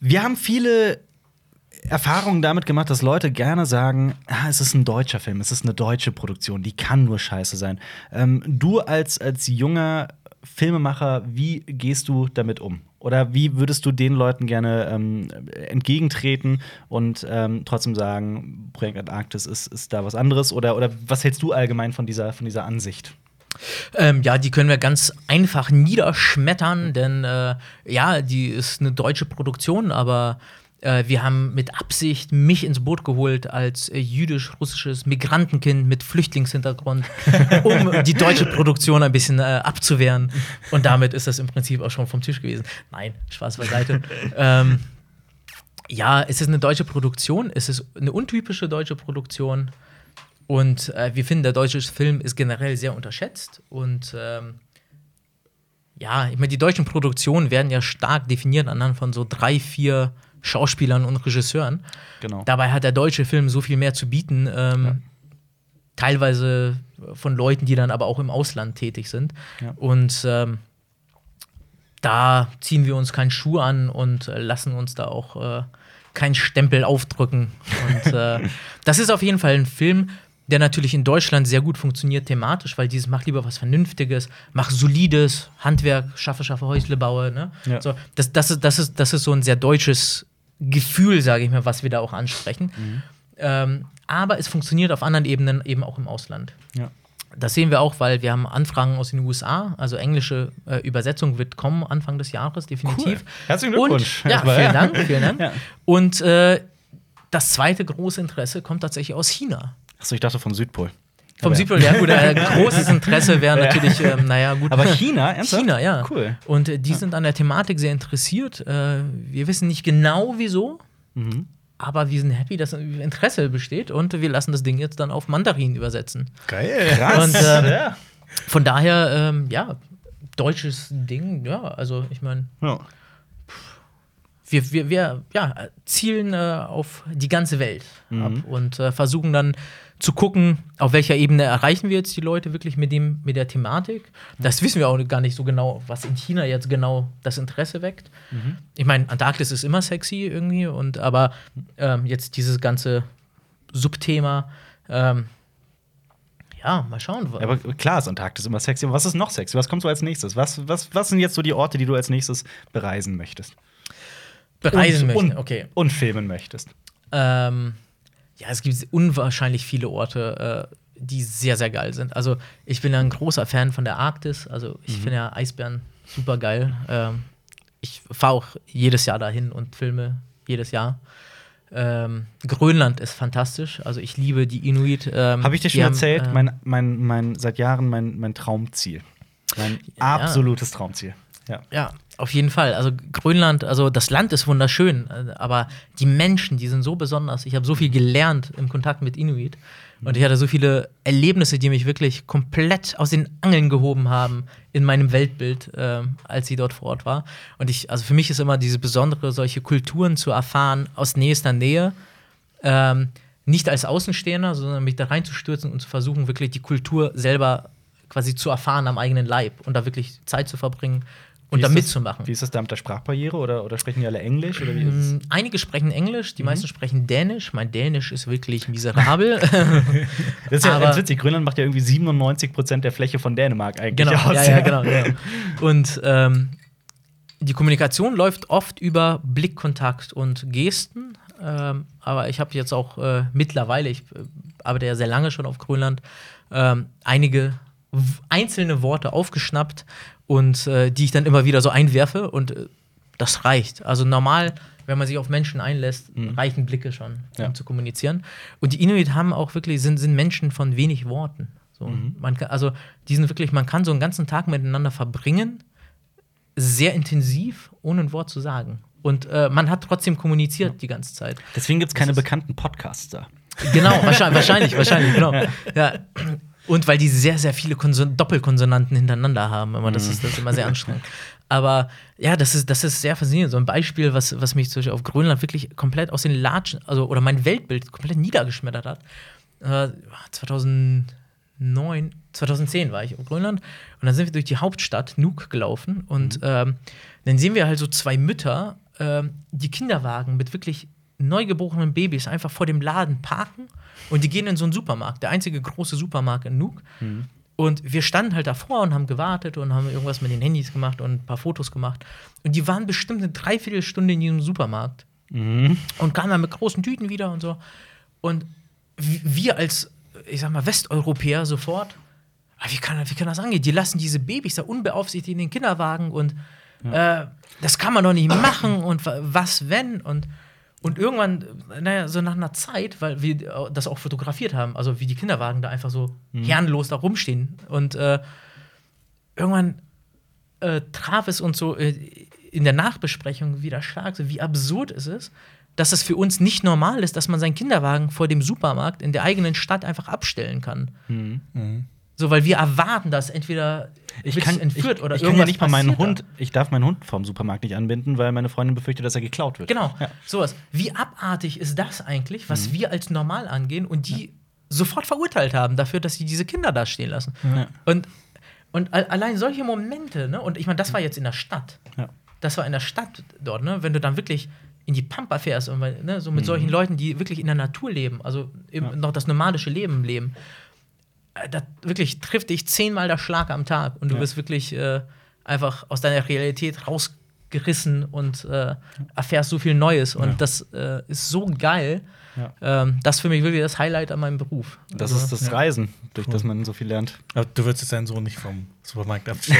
Wir haben viele Erfahrungen damit gemacht, dass Leute gerne sagen, ah, es ist ein deutscher Film, es ist eine deutsche Produktion, die kann nur scheiße sein. Ähm, du als, als junger Filmemacher, wie gehst du damit um? Oder wie würdest du den Leuten gerne ähm, entgegentreten und ähm, trotzdem sagen, Projekt Antarktis ist, ist da was anderes? Oder, oder was hältst du allgemein von dieser, von dieser Ansicht? Ähm, ja, die können wir ganz einfach niederschmettern, denn äh, ja, die ist eine deutsche Produktion, aber wir haben mit Absicht mich ins Boot geholt als äh, jüdisch-russisches Migrantenkind mit Flüchtlingshintergrund, um die deutsche Produktion ein bisschen äh, abzuwehren. Und damit ist das im Prinzip auch schon vom Tisch gewesen. Nein, Spaß beiseite. ähm, ja, es ist eine deutsche Produktion, es ist eine untypische deutsche Produktion. Und äh, wir finden, der deutsche Film ist generell sehr unterschätzt. Und ähm, ja, ich meine, die deutschen Produktionen werden ja stark definiert anhand von so drei, vier Schauspielern und Regisseuren. Genau. Dabei hat der deutsche Film so viel mehr zu bieten. Ähm, Teilweise von Leuten, die dann aber auch im Ausland tätig sind. Ja. Und ähm, da ziehen wir uns keinen Schuh an und äh, lassen uns da auch äh, keinen Stempel aufdrücken. Und äh, das ist auf jeden Fall ein Film, der natürlich in Deutschland sehr gut funktioniert thematisch, weil dieses macht lieber was Vernünftiges, mach solides Handwerk, schaffe, schaffe, Häusle baue. Ne? Ja. So, das, das, ist, das, ist, das ist so ein sehr deutsches Gefühl, sage ich mal, was wir da auch ansprechen. Ähm, aber es funktioniert auf anderen Ebenen eben auch im Ausland. Ja. Das sehen wir auch, weil wir haben Anfragen aus den USA, also englische äh, Übersetzung wird kommen Anfang des Jahres, definitiv. Cool. Herzlichen Glückwunsch. Und, ja, vielen. Dank, vielen Dank. Ja. Und äh, das zweite große Interesse kommt tatsächlich aus China. Achso, ich dachte vom Südpol. Vom ja. Südpol, ja gut, äh, großes Interesse wäre natürlich, ähm, naja, gut. Aber China, ernsthaft? China, ja. Cool. Und äh, die sind an der Thematik sehr interessiert. Äh, wir wissen nicht genau wieso, Mhm. aber wir sind happy, dass Interesse besteht und wir lassen das Ding jetzt dann auf Mandarin übersetzen. Geil. Krass. Und, ähm, ja. Von daher, ähm, ja, deutsches Ding, ja, also ich meine, Ja. wir, wir, wir ja, zielen äh, auf die ganze Welt Mhm. ab und äh, versuchen dann zu gucken, auf welcher Ebene erreichen wir jetzt die Leute wirklich mit, dem, mit der Thematik. Das wissen wir auch gar nicht so genau, was in China jetzt genau das Interesse weckt. Mhm. Ich meine, Antarktis ist immer sexy irgendwie, und aber ähm, jetzt dieses ganze Subthema, ähm, ja, mal schauen. Ja, Aber klar ist Antarktis immer sexy. Aber was ist noch sexy? Was kommt so als nächstes? Was, was, was sind jetzt so die Orte, die du als nächstes bereisen möchtest? bereisen und, möchten. Und, okay. und filmen möchtest. Ähm, ja, es gibt unwahrscheinlich viele Orte, äh, die sehr, sehr geil sind. Also, ich bin ja ein großer Fan von der Arktis. Also, ich finde ja Eisbären super geil. Ähm, ich fahre auch jedes Jahr dahin und filme jedes Jahr. Ähm, Grönland ist fantastisch. Also, ich liebe die Inuit. Ähm, Habe ich dir schon haben, erzählt? äh, mein, mein, mein, seit Jahren mein, mein Traumziel. Mein absolutes Traumziel. Ja. Ja, auf jeden Fall. Also Grönland, also das Land ist wunderschön, äh, aber die Menschen, die sind so besonders. Ich habe so viel gelernt im Kontakt mit Inuit und ich hatte so viele Erlebnisse, die mich wirklich komplett aus den Angeln gehoben haben in meinem Weltbild, ähm, als ich dort vor Ort war. Und ich, also für mich ist immer diese besondere, solche Kulturen zu erfahren aus nächster Nähe. Ähm, nicht als Außenstehender, sondern mich da reinzustürzen und zu versuchen, wirklich die Kultur selber quasi zu erfahren am eigenen Leib und da wirklich Zeit zu verbringen und da mitzumachen. Wie ist das da mit der Sprachbarriere oder, oder sprechen die alle Englisch? Oder wie ist? Mm, Einige sprechen Englisch, Mhm. die meisten sprechen Dänisch. Mein Dänisch ist wirklich miserabel. Das ist ja aber- ganz witzig. Grönland macht ja irgendwie 97 Prozent der Fläche von Dänemark eigentlich genau, aus. ja, ja, genau, genau. Und ähm, die Kommunikation läuft oft über Blickkontakt und Gesten. Ähm, aber ich habe jetzt auch äh, mittlerweile, ich äh, arbeite ja sehr lange schon auf Grönland, ähm, einige einzelne Worte aufgeschnappt und äh, die ich dann immer wieder so einwerfe und äh, das reicht. Also normal, wenn man sich auf Menschen einlässt, reichen Blicke schon, um Ja. zu kommunizieren. Und die Inuit haben auch wirklich, sind, sind Menschen von wenig Worten. So, man kann, also die sind wirklich, man kann so einen ganzen Tag miteinander verbringen, sehr intensiv, ohne ein Wort zu sagen. Und äh, man hat trotzdem kommuniziert die ganze Zeit. Deswegen gibt es keine bekannten Podcasts da. Genau, wahrscheinlich, wahrscheinlich, wahrscheinlich, genau. Ja. Und weil die sehr, sehr viele Konson Doppelkonsonanten hintereinander haben, immer, das ist das ist immer sehr anstrengend. Aber ja, das ist, das ist sehr faszinierend. So ein Beispiel, was, was mich zum Beispiel auf Grönland wirklich komplett aus den Latschen, also oder mein Weltbild komplett niedergeschmettert hat. Äh, 2009, 2010 war ich auf Grönland und dann sind wir durch die Hauptstadt Nuuk gelaufen und ähm, dann sehen wir halt so zwei Mütter, ähm, die Kinderwagen mit wirklich neugeborenen Babys einfach vor dem Laden parken und die gehen in so einen Supermarkt, der einzige große Supermarkt in Nuuk. Und wir standen halt davor und haben gewartet und haben irgendwas mit den Handys gemacht und ein paar Fotos gemacht. Und die waren bestimmt eine Dreiviertelstunde in diesem Supermarkt und kamen dann mit großen Tüten wieder und so. Und wir als, ich sag mal, Westeuropäer sofort, ah, wie kann, wie kann das angehen? Die lassen diese Babys da unbeaufsichtigt in den Kinderwagen und äh, das kann man doch nicht machen und wa- was wenn? Und, und irgendwann, äh, naja, so nach einer Zeit, weil wir das auch fotografiert haben, also wie die Kinderwagen da einfach so herrenlos da rumstehen. Und äh, irgendwann äh, traf es uns so äh, in der Nachbesprechung wieder stark, so wie absurd es ist, dass es für uns nicht normal ist, dass man seinen Kinderwagen vor dem Supermarkt in der eigenen Stadt einfach abstellen kann. So, weil wir erwarten, dass entweder Ich kann, entführt ich, oder ich kann ja irgendwas nicht mal meinen passiert da. Hund, ich darf meinen Hund vom Supermarkt nicht anbinden, weil meine Freundin befürchtet, dass er geklaut wird. Genau, Ja. sowas. Wie abartig ist das eigentlich, Mhm. was wir als normal angehen und die sofort verurteilt haben dafür, dass sie diese Kinder da stehen lassen. Ja. Und, und al- allein solche Momente, ne? Und ich meine, das war jetzt in der Stadt. Ja. Das war in der Stadt dort, ne? Wenn du dann wirklich in die Pampa fährst und ne, so mit Mhm. solchen Leuten, die wirklich in der Natur leben, also eben noch das nomadische Leben leben, äh, da wirklich trifft dich zehnmal der Schlag am Tag und du Ja. wirst wirklich äh, einfach aus deiner Realität rausgerissen und äh, erfährst so viel Neues. Und Ja. das äh, ist so geil. Ja. Ähm, das ist für mich wirklich das Highlight an meinem Beruf. Das Also, ist das ja. Reisen, durch das man so viel lernt. Aber du würdest jetzt deinen Sohn nicht vom Supermarkt abstellen.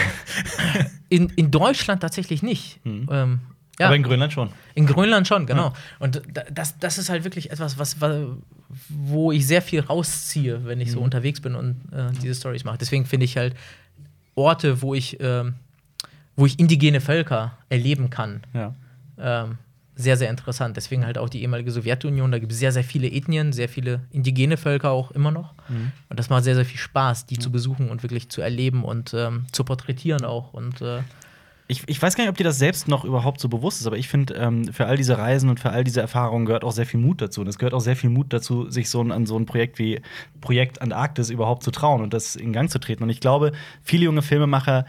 in, in Deutschland tatsächlich nicht. Mhm. Ähm, ja, Aber in Grönland schon. in Grönland schon, genau. Und da- das, das ist halt wirklich etwas, was, wa- wo ich sehr viel rausziehe, wenn ich so unterwegs bin und äh, diese Stories mache. Deswegen finde ich halt Orte, wo ich, ähm, wo ich indigene Völker erleben kann, Ja. ähm, sehr, sehr interessant. Deswegen halt auch die ehemalige Sowjetunion. Da gibt es sehr, sehr viele Ethnien, sehr viele indigene Völker auch immer noch. Und das macht sehr, sehr viel Spaß, die zu besuchen und wirklich zu erleben und ähm, zu porträtieren auch. Und äh, Ich, ich weiß gar nicht, ob dir das selbst noch überhaupt so bewusst ist, aber ich finde, ähm, für all diese Reisen und für all diese Erfahrungen gehört auch sehr viel Mut dazu. Und es gehört auch sehr viel Mut dazu, sich so ein, an so ein Projekt wie Projekt Antarktis überhaupt zu trauen und das in Gang zu treten. Und ich glaube, viele junge Filmemacher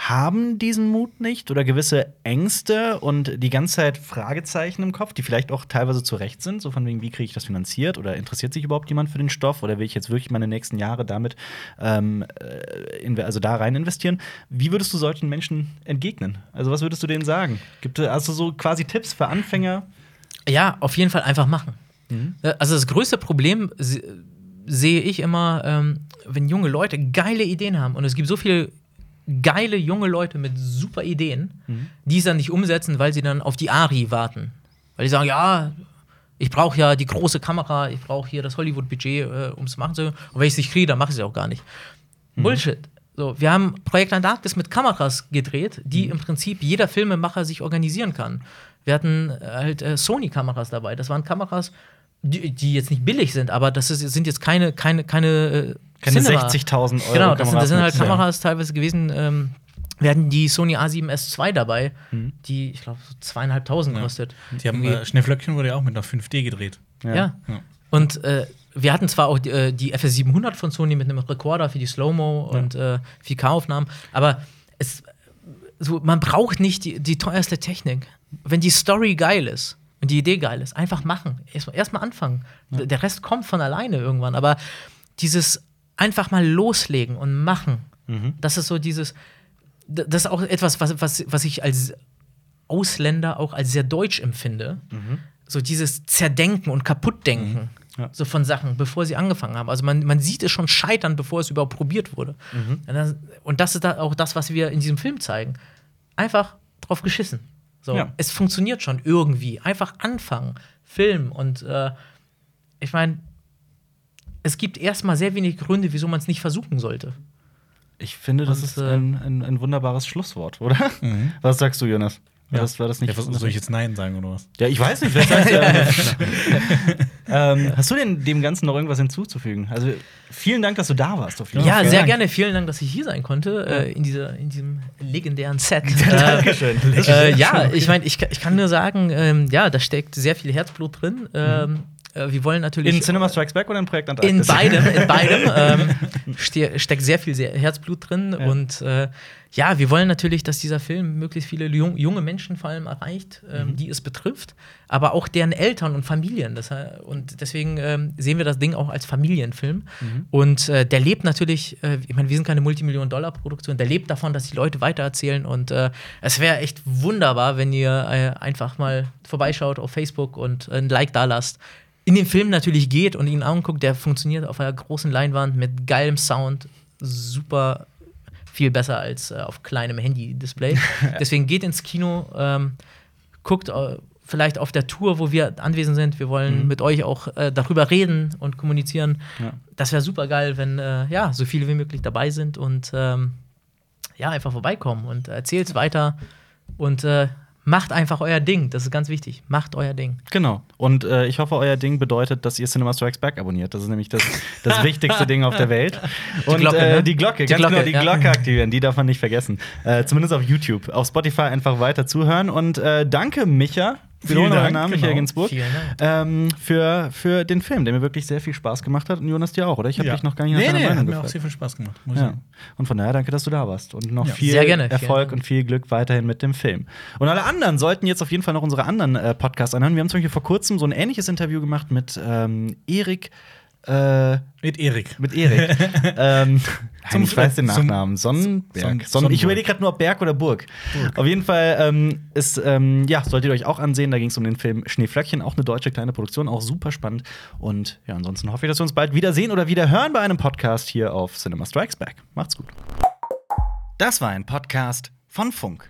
haben diesen Mut nicht oder gewisse Ängste und die ganze Zeit Fragezeichen im Kopf, die vielleicht auch teilweise zu Recht sind, so von wegen, wie kriege ich das finanziert oder interessiert sich überhaupt jemand für den Stoff oder will ich jetzt wirklich meine nächsten Jahre damit ähm, äh, also da rein investieren? Wie würdest du solchen Menschen entgegnen? Also was würdest du denen sagen? Gibt es also so quasi Tipps für Anfänger? Ja, auf jeden Fall einfach machen. Äh, Also das größte Problem se- sehe ich immer, ähm, wenn junge Leute geile Ideen haben und es gibt so viele geile junge Leute mit super Ideen, die es dann nicht umsetzen, weil sie dann auf die Ari warten. Weil die sagen, ja, ich brauche ja die große Kamera, ich brauche hier das Hollywood-Budget, äh, um es machen zu können. Und wenn ich es nicht kriege, dann mache ich es auch gar nicht. Bullshit. So, wir haben Projekt Antarktis mit Kameras gedreht, die im Prinzip jeder Filmemacher sich organisieren kann. Wir hatten äh, halt äh, Sony-Kameras dabei. Das waren Kameras, die, die jetzt nicht billig sind, aber das ist, sind jetzt keine, keine, keine, äh, Keine Cinema. 60.000 Euro. Genau, das sind, das sind halt mit- Kameras teilweise gewesen. Ähm, wir hatten die Sony A7S II dabei, Mhm. die, ich glaube, so zweieinhalbtausend Ja. kostet. Die haben äh, Schneeflöckchen wurde ja auch mit einer 5D gedreht. Ja. Ja. Ja. Und äh, wir hatten zwar auch die, äh, die FS700 von Sony mit einem Rekorder für die Slow-Mo und äh, 4K-Aufnahmen, aber es, so, man braucht nicht die, die teuerste Technik. Wenn die Story geil ist und die Idee geil ist, einfach machen. Erstmal erst mal anfangen. Der Rest kommt von alleine irgendwann. Aber dieses einfach mal loslegen und machen, das ist so dieses, das ist auch etwas, was, was, was ich als Ausländer auch als sehr deutsch empfinde. So dieses Zerdenken und Kaputtdenken Ja. so von Sachen, bevor sie angefangen haben. Also man, man sieht es schon scheitern, bevor es überhaupt probiert wurde. Und das- Und das ist auch das, was wir in diesem Film zeigen. Einfach drauf geschissen. So, Ja. Es funktioniert schon irgendwie. Einfach anfangen, filmen und äh, ich meine, es gibt erstmal sehr wenig Gründe, wieso man es nicht versuchen sollte. Ich finde, das Und, ist äh, ein, ein, ein wunderbares Schlusswort, oder? Was sagst du, Jonas? War, Ja. das, war das nicht Ja, was- soll ich jetzt Nein sagen oder was? Ja, ich weiß nicht, vielleicht sagst du ja. ähm, Hast du denn dem Ganzen noch irgendwas hinzuzufügen? Also, vielen Dank, dass du da warst. Auf jeden Ja, Fall. sehr Dank. gerne. Vielen Dank, dass ich hier sein konnte, äh, in, dieser, in diesem legendären Set. Dankeschön. äh, ja, ich meine, ich, kann- ich kann nur sagen, ähm, ja, da steckt sehr viel Herzblut drin. Ähm, äh, wir wollen natürlich. In Cinema Strikes Back oder in Projekt Antarktis? In beidem, in beidem ähm, ste steckt sehr viel sehr Herzblut drin. Ja. Und äh, ja, wir wollen natürlich, dass dieser Film möglichst viele jung, junge Menschen vor allem erreicht, Mhm. ähm, die es betrifft, aber auch deren Eltern und Familien. Das, he- und deswegen ähm, sehen wir das Ding auch als Familienfilm. Mhm. Und äh, der lebt natürlich, äh, ich meine, wir sind keine Multimillion-Dollar-Produktion, der lebt davon, dass die Leute weitererzählen. Und äh, es wäre echt wunderbar, wenn ihr äh, einfach mal vorbeischaut auf Facebook und ein Like da lasst in den Film natürlich geht und ihn anguckt, der funktioniert auf einer großen Leinwand mit geilem Sound, super viel besser als äh, auf kleinem Handy-Display. Deswegen geht ins Kino, ähm, guckt äh, vielleicht auf der Tour, wo wir anwesend sind. Wir wollen mit euch auch äh, darüber reden und kommunizieren. Ja. Das wäre super geil, wenn äh, ja, so viele wie möglich dabei sind und ähm, ja, einfach vorbeikommen und erzählt's weiter und äh, macht einfach euer Ding. Das ist ganz wichtig. Macht euer Ding. Genau. Und äh, ich hoffe, euer Ding bedeutet, dass ihr Cinema Strikes Back abonniert. Das ist nämlich das, das wichtigste Ding auf der Welt. Und Glocke, äh, ne? die Glocke, Die ganz Glocke, genau, die ja. Glocke aktivieren, die darf man nicht vergessen. Äh, zumindest auf YouTube. Auf Spotify einfach weiter zuhören. Und äh, danke, Micha. Vielen Dank, Namen, genau. Michael Ginsburg. Vielen Dank. Ähm, für, für den Film, der mir wirklich sehr viel Spaß gemacht hat. Und Jonas dir auch, oder? Ich habe Ja. dich noch gar nicht nach nee, deiner nee, hat Meinung mir auch gefragt. sehr viel Spaß gemacht. Muss ich Ja. sagen. Und von daher danke, dass du da warst. Und noch Ja. viel Erfolg und viel Glück weiterhin mit dem Film. Und alle anderen sollten jetzt auf jeden Fall noch unsere anderen äh, Podcasts anhören. Wir haben zum Beispiel vor kurzem so ein ähnliches Interview gemacht mit ähm, Erik. Äh, Mit Erik. mit Erik. ähm, Zum- ich weiß den zum- Nachnamen. Sonnenberg. Son- Sonnen, ich überlege gerade nur, ob Berg oder Burg. Auf jeden Fall ähm, ist, ähm, ja, solltet ihr euch auch ansehen. Da ging es um den Film Schneeflöckchen, auch eine deutsche kleine Produktion, auch super spannend. Und ja, ansonsten hoffe ich, dass wir uns bald wiedersehen oder wieder hören bei einem Podcast hier auf Cinema Strikes Back. Macht's gut. Das war ein Podcast von Funk.